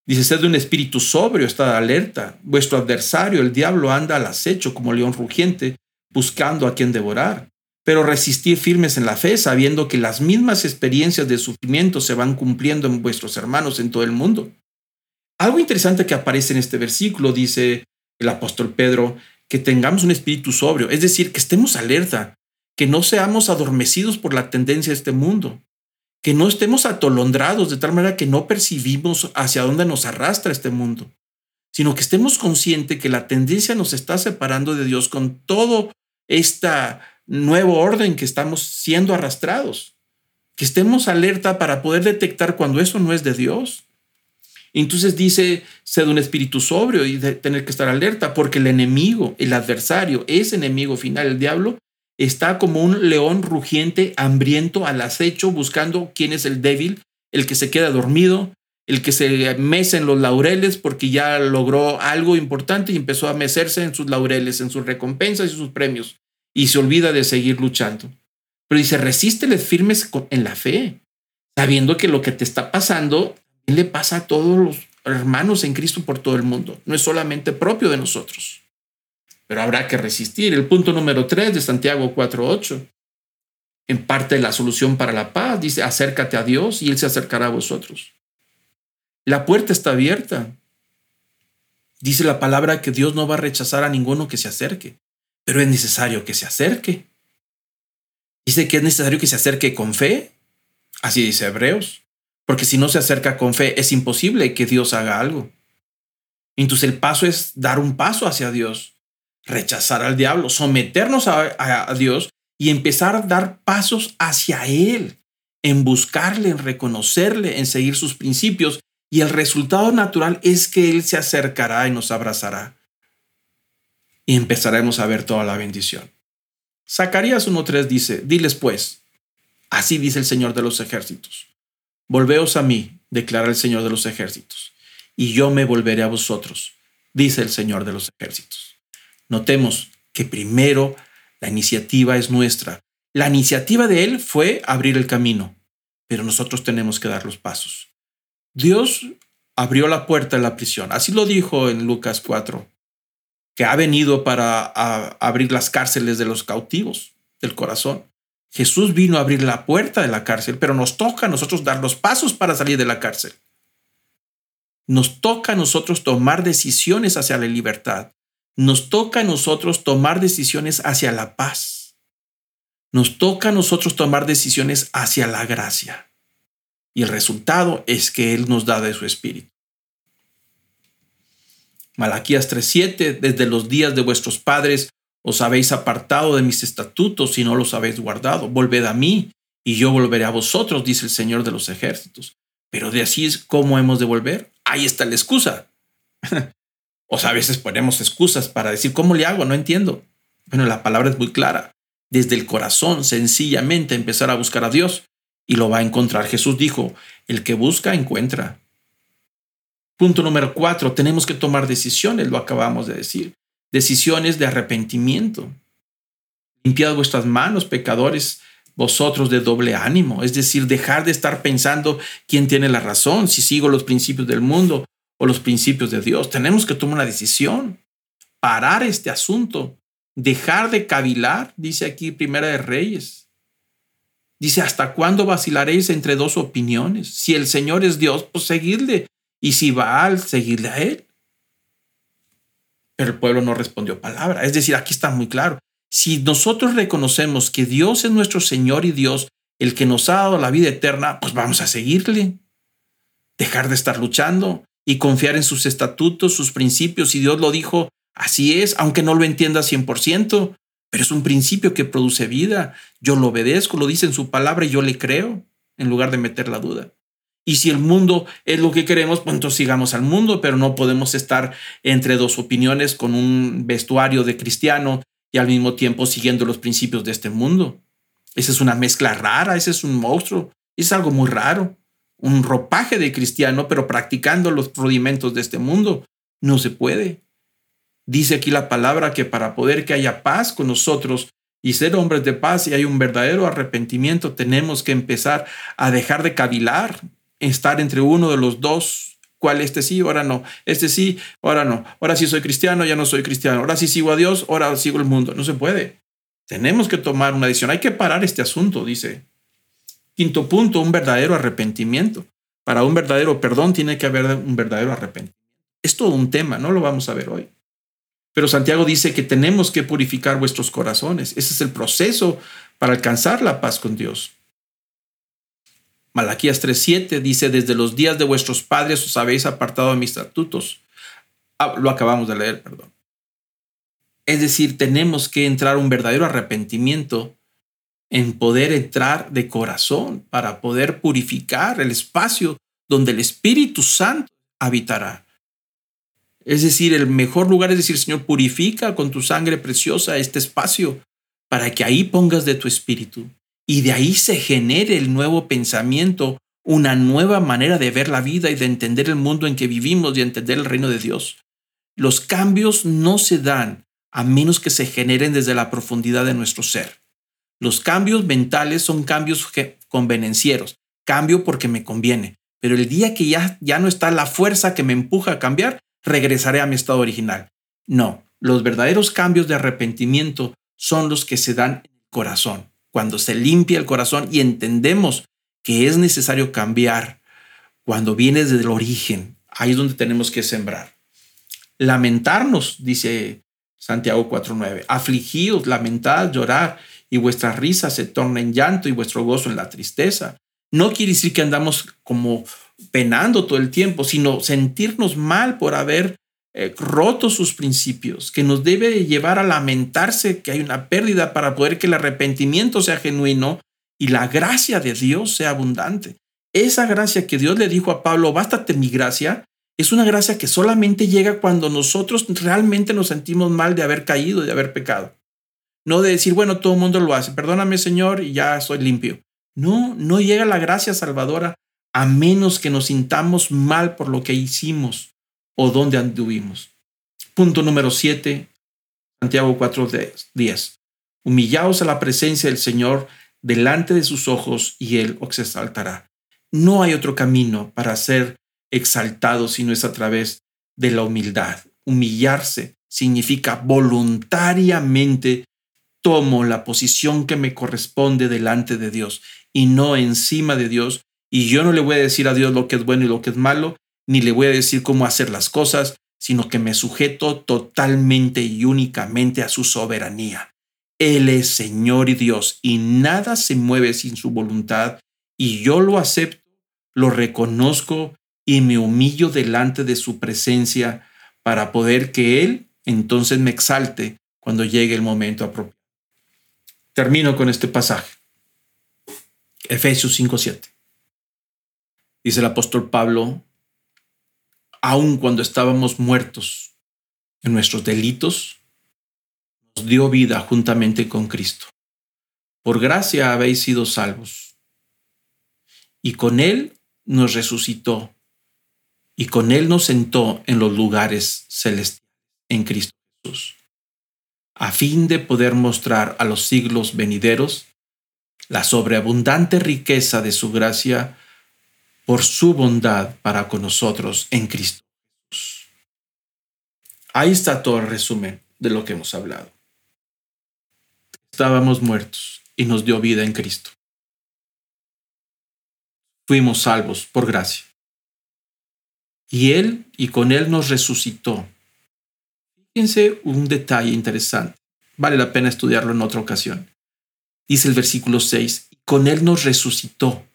Dice, sed de un espíritu sobrio, estad alerta. Vuestro adversario, el diablo, anda al acecho como león rugiente, buscando a quien devorar. Pero resistir firmes en la fe, sabiendo que las mismas experiencias de sufrimiento se van cumpliendo en vuestros hermanos en todo el mundo. Algo interesante que aparece en este versículo, dice el apóstol Pedro, que tengamos un espíritu sobrio, es decir, que estemos alerta, que no seamos adormecidos por la tendencia de este mundo, que no estemos atolondrados de tal manera que no percibimos hacia dónde nos arrastra este mundo, sino que estemos conscientes que la tendencia nos está separando de Dios con todo este nuevo orden que estamos siendo arrastrados, que estemos alerta para poder detectar cuando eso no es de Dios. Entonces dice, sed un espíritu sobrio y tener que estar alerta, porque el enemigo, el adversario, ese enemigo final, el diablo, está como un león rugiente, hambriento, al acecho, buscando quién es el débil, el que se queda dormido, el que se mece en los laureles porque ya logró algo importante y empezó a mecerse en sus laureles, en sus recompensas y sus premios, y se olvida de seguir luchando. Pero dice, resísteles firmes en la fe, sabiendo que lo que te está pasando le pasa a todos los hermanos en Cristo por todo el mundo, no es solamente propio de nosotros pero habrá que resistir. El punto número 3 de Santiago 4.8. En parte la solución para la paz dice, acércate a Dios y Él se acercará a vosotros. La puerta está abierta. Dice la palabra que Dios no va a rechazar a ninguno que se acerque, pero es necesario que se acerque. Dice que es necesario que se acerque con fe. Así dice Hebreos. Porque si no se acerca con fe, es imposible que Dios haga algo. Entonces el paso es dar un paso hacia Dios rechazar al diablo, someternos a, Dios y empezar a dar pasos hacia Él, en buscarle, en reconocerle, en seguir sus principios. Y el resultado natural es que Él se acercará y nos abrazará. Y empezaremos a ver toda la bendición. Zacarías 1.3 dice, diles pues, así dice el Señor de los ejércitos, volveos a mí, declara el Señor de los ejércitos, y yo me volveré a vosotros, dice el Señor de los ejércitos. Notemos que primero la iniciativa es nuestra. La iniciativa de Él fue abrir el camino, pero nosotros tenemos que dar los pasos. Dios abrió la puerta de la prisión. Así lo dijo en Lucas 4, que ha venido para abrir las cárceles de los cautivos del corazón. Jesús vino a abrir la puerta de la cárcel, pero nos toca a nosotros dar los pasos para salir de la cárcel. Nos toca a nosotros tomar decisiones hacia la libertad. Nos toca a nosotros tomar decisiones hacia la paz. Nos toca a nosotros tomar decisiones hacia la gracia. Y el resultado es que Él nos da de su espíritu. Malaquías 3:7, desde los días de vuestros padres os habéis apartado de mis estatutos y no los habéis guardado. Volved a mí y yo volveré a vosotros, dice el Señor de los ejércitos. Pero de así es como hemos de volver. Ahí está la excusa. (laughs) O sea, a veces ponemos excusas para decir, ¿cómo le hago? No entiendo. Bueno, la palabra es muy clara. Desde el corazón, sencillamente empezar a buscar a Dios y lo va a encontrar. Jesús dijo, el que busca, encuentra. Punto número cuatro, tenemos que tomar decisiones, lo acabamos de decir. Decisiones de arrepentimiento. Limpiad vuestras manos, pecadores, vosotros de doble ánimo. Es decir, dejar de estar pensando quién tiene la razón, si sigo los principios del mundo o los principios de Dios. Tenemos que tomar una decisión, parar este asunto, dejar de cavilar, dice aquí Primera de Reyes. Dice, ¿hasta cuándo vacilaréis entre dos opiniones? Si el Señor es Dios, pues seguidle. Y si Baal, seguirle a él. Pero el pueblo no respondió palabra. Es decir, aquí está muy claro. Si nosotros reconocemos que Dios es nuestro Señor y Dios, el que nos ha dado la vida eterna, pues vamos a seguirle. Dejar de estar luchando, y confiar en sus estatutos, sus principios. Y Dios lo dijo, así es, aunque no lo entienda 100%, pero es un principio que produce vida. Yo lo obedezco, lo dice en su palabra y yo le creo, en lugar de meter la duda. Y si el mundo es lo que queremos, pues entonces sigamos al mundo, pero no podemos estar entre dos opiniones con un vestuario de cristiano y al mismo tiempo siguiendo los principios de este mundo. Esa es una mezcla rara, ese es un monstruo, es algo muy raro. Un ropaje de cristiano, pero practicando los rudimentos de este mundo. No se puede. Dice aquí la palabra que para poder que haya paz con nosotros y ser hombres de paz y hay un verdadero arrepentimiento, tenemos que empezar a dejar de cavilar, estar entre uno de los dos, cuál este sí, ahora no, este sí, ahora no, ahora sí soy cristiano, ya no soy cristiano, ahora sí sigo a Dios, ahora sigo el mundo, no se puede. Tenemos que tomar una decisión, hay que parar este asunto, dice. Quinto punto, un verdadero arrepentimiento. Para un verdadero perdón tiene que haber un verdadero arrepentimiento. Es todo un tema, no lo vamos a ver hoy. Pero Santiago dice que tenemos que purificar vuestros corazones. Ese es el proceso para alcanzar la paz con Dios. Malaquías 3:7 dice, desde los días de vuestros padres os habéis apartado de mis estatutos. Ah, lo acabamos de leer, perdón. Es decir, tenemos que entrar un verdadero arrepentimiento en poder entrar de corazón para poder purificar el espacio donde el Espíritu Santo habitará. Es decir, el mejor lugar es decir, Señor, purifica con tu sangre preciosa este espacio para que ahí pongas de tu espíritu y de ahí se genere el nuevo pensamiento, una nueva manera de ver la vida y de entender el mundo en que vivimos y entender el reino de Dios. Los cambios no se dan a menos que se generen desde la profundidad de nuestro ser. Los cambios mentales son cambios convenencieros, cambio porque me conviene, pero el día que ya, ya no está la fuerza que me empuja a cambiar, regresaré a mi estado original. No, los verdaderos cambios de arrepentimiento son los que se dan en el corazón. Cuando se limpia el corazón y entendemos que es necesario cambiar, cuando viene desde el origen, ahí es donde tenemos que sembrar. Lamentarnos, dice Santiago 4.9, afligidos, lamentad, llorar, y vuestra risa se torna en llanto y vuestro gozo en la tristeza. No quiere decir que andamos como penando todo el tiempo, sino sentirnos mal por haber eh, roto sus principios, que nos debe llevar a lamentarse que hay una pérdida para poder que el arrepentimiento sea genuino y la gracia de Dios sea abundante. Esa gracia que Dios le dijo a Pablo, bástate mi gracia, es una gracia que solamente llega cuando nosotros realmente nos sentimos mal de haber caído, de haber pecado. No de decir, bueno, todo el mundo lo hace, perdóname Señor y ya soy limpio. No, no llega la gracia salvadora a menos que nos sintamos mal por lo que hicimos o dónde anduvimos. Punto número 7, Santiago 4:10. Humillaos a la presencia del Señor delante de sus ojos y Él os exaltará. No hay otro camino para ser exaltado si no es a través de la humildad. Humillarse significa voluntariamente tomo la posición que me corresponde delante de Dios y no encima de Dios. Y yo no le voy a decir a Dios lo que es bueno y lo que es malo, ni le voy a decir cómo hacer las cosas, sino que me sujeto totalmente y únicamente a su soberanía. Él es Señor y Dios y nada se mueve sin su voluntad y yo lo acepto, lo reconozco y me humillo delante de su presencia para poder que Él entonces me exalte cuando llegue el momento apropiado. Termino con este pasaje. Efesios 5:7. Dice el apóstol Pablo, aun cuando estábamos muertos en nuestros delitos, nos dio vida juntamente con Cristo. Por gracia habéis sido salvos. Y con Él nos resucitó. Y con Él nos sentó en los lugares celestiales en Cristo Jesús, a fin de poder mostrar a los siglos venideros la sobreabundante riqueza de su gracia por su bondad para con nosotros en Cristo Ahí está todo el resumen de lo que hemos hablado. Estábamos muertos y nos dio vida en Cristo. Fuimos salvos por gracia. Y Él y con Él nos resucitó. Fíjense un detalle interesante. Vale la pena estudiarlo en otra ocasión. Dice el versículo 6, con Él nos resucitó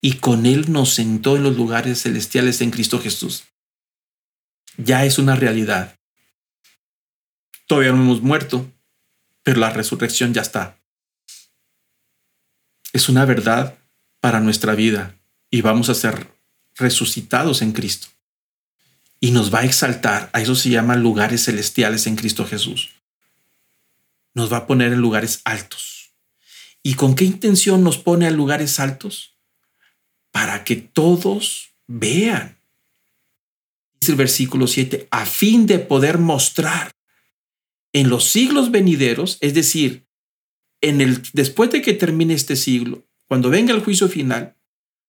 y con Él nos sentó en los lugares celestiales en Cristo Jesús. Ya es una realidad. Todavía no hemos muerto, pero la resurrección ya está. Es una verdad para nuestra vida y vamos a ser resucitados en Cristo. Y nos va a exaltar. A eso se llaman lugares celestiales en Cristo Jesús. Nos va a poner en lugares altos. ¿Y con qué intención nos pone a lugares altos? Para que todos vean. Dice el versículo 7, a fin de poder mostrar en los siglos venideros, es decir, en el, después de que termine este siglo, cuando venga el juicio final,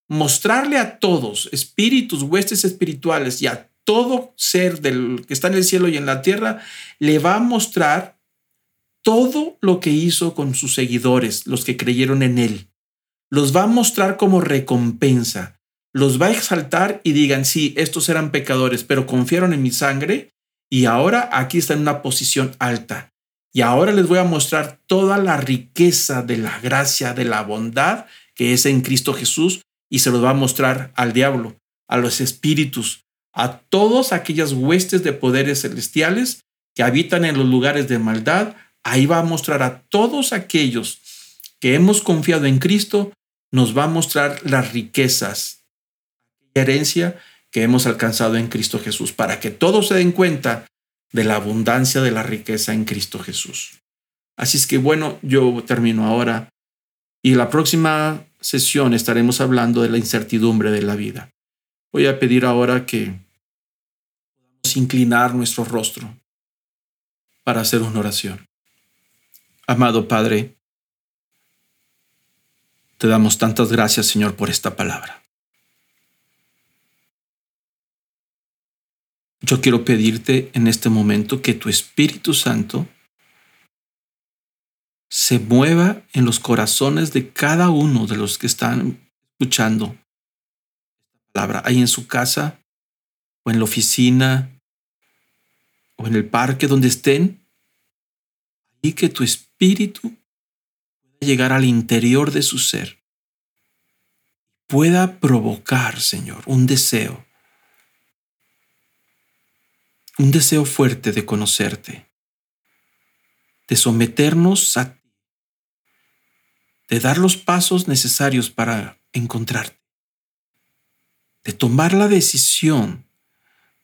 mostrarle a todos, espíritus, huestes espirituales y a todo ser del que está en el cielo y en la tierra, le va a mostrar todo lo que hizo con sus seguidores, los que creyeron en él. Los va a mostrar como recompensa. Los va a exaltar y digan, sí, estos eran pecadores, pero confiaron en mi sangre y ahora aquí está en una posición alta. Y ahora les voy a mostrar toda la riqueza de la gracia, de la bondad que es en Cristo Jesús y se los va a mostrar al diablo, a los espíritus, a todas aquellas huestes de poderes celestiales que habitan en los lugares de maldad. Ahí va a mostrar a todos aquellos que hemos confiado en Cristo, nos va a mostrar las riquezas, herencia que hemos alcanzado en Cristo Jesús, para que todos se den cuenta de la abundancia de la riqueza en Cristo Jesús. Así es que bueno, yo termino ahora y la próxima sesión estaremos hablando de la incertidumbre de la vida. Voy a pedir ahora que podamos inclinar nuestro rostro para hacer una oración. Amado Padre, te damos tantas gracias, Señor, por esta palabra. Yo quiero pedirte en este momento que tu Espíritu Santo se mueva en los corazones de cada uno de los que están escuchando palabra, ahí en su casa o en la oficina o en el parque donde estén, y que tu espíritu pueda llegar al interior de su ser, pueda provocar, Señor, un deseo un deseo fuerte de conocerte, de someternos a ti, de dar los pasos necesarios para encontrarte, de tomar la decisión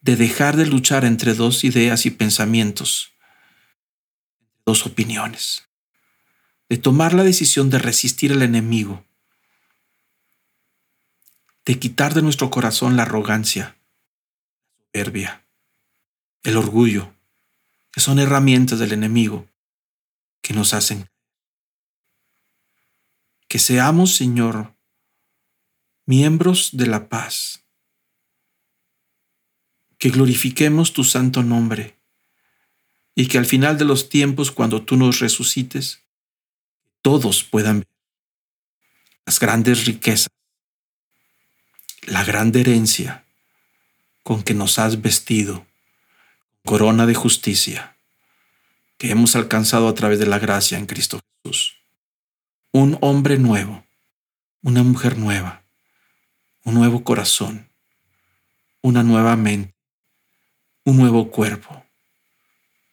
de dejar de luchar entre dos ideas y pensamientos, dos opiniones, de tomar la decisión de resistir al enemigo, de quitar de nuestro corazón la arrogancia, la soberbia, el orgullo, que son herramientas del enemigo que nos hacen. Que seamos, Señor, miembros de la paz. Que glorifiquemos tu santo nombre y que al final de los tiempos, cuando tú nos resucites, todos puedan ver las grandes riquezas, la grande herencia con que nos has vestido corona de justicia que hemos alcanzado a través de la gracia en Cristo Jesús. Un hombre nuevo, una mujer nueva, un nuevo corazón, una nueva mente, un nuevo cuerpo,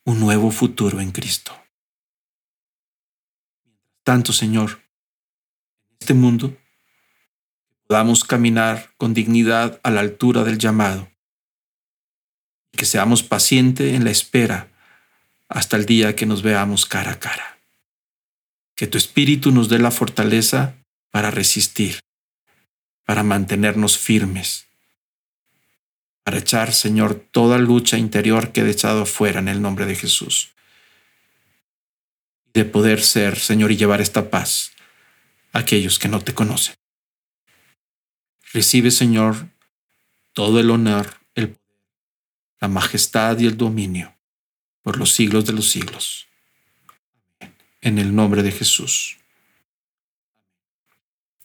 un nuevo futuro en Cristo. Tanto, Señor, en este mundo, podamos caminar con dignidad a la altura del llamado que seamos pacientes en la espera hasta el día que nos veamos cara a cara. Que tu Espíritu nos dé la fortaleza para resistir, para mantenernos firmes, para echar, Señor, toda lucha interior que he echado afuera en el nombre de Jesús. De poder ser, Señor, y llevar esta paz a aquellos que no te conocen. Recibe, Señor, todo el honor, el la majestad y el dominio por los siglos de los siglos. En el nombre de Jesús.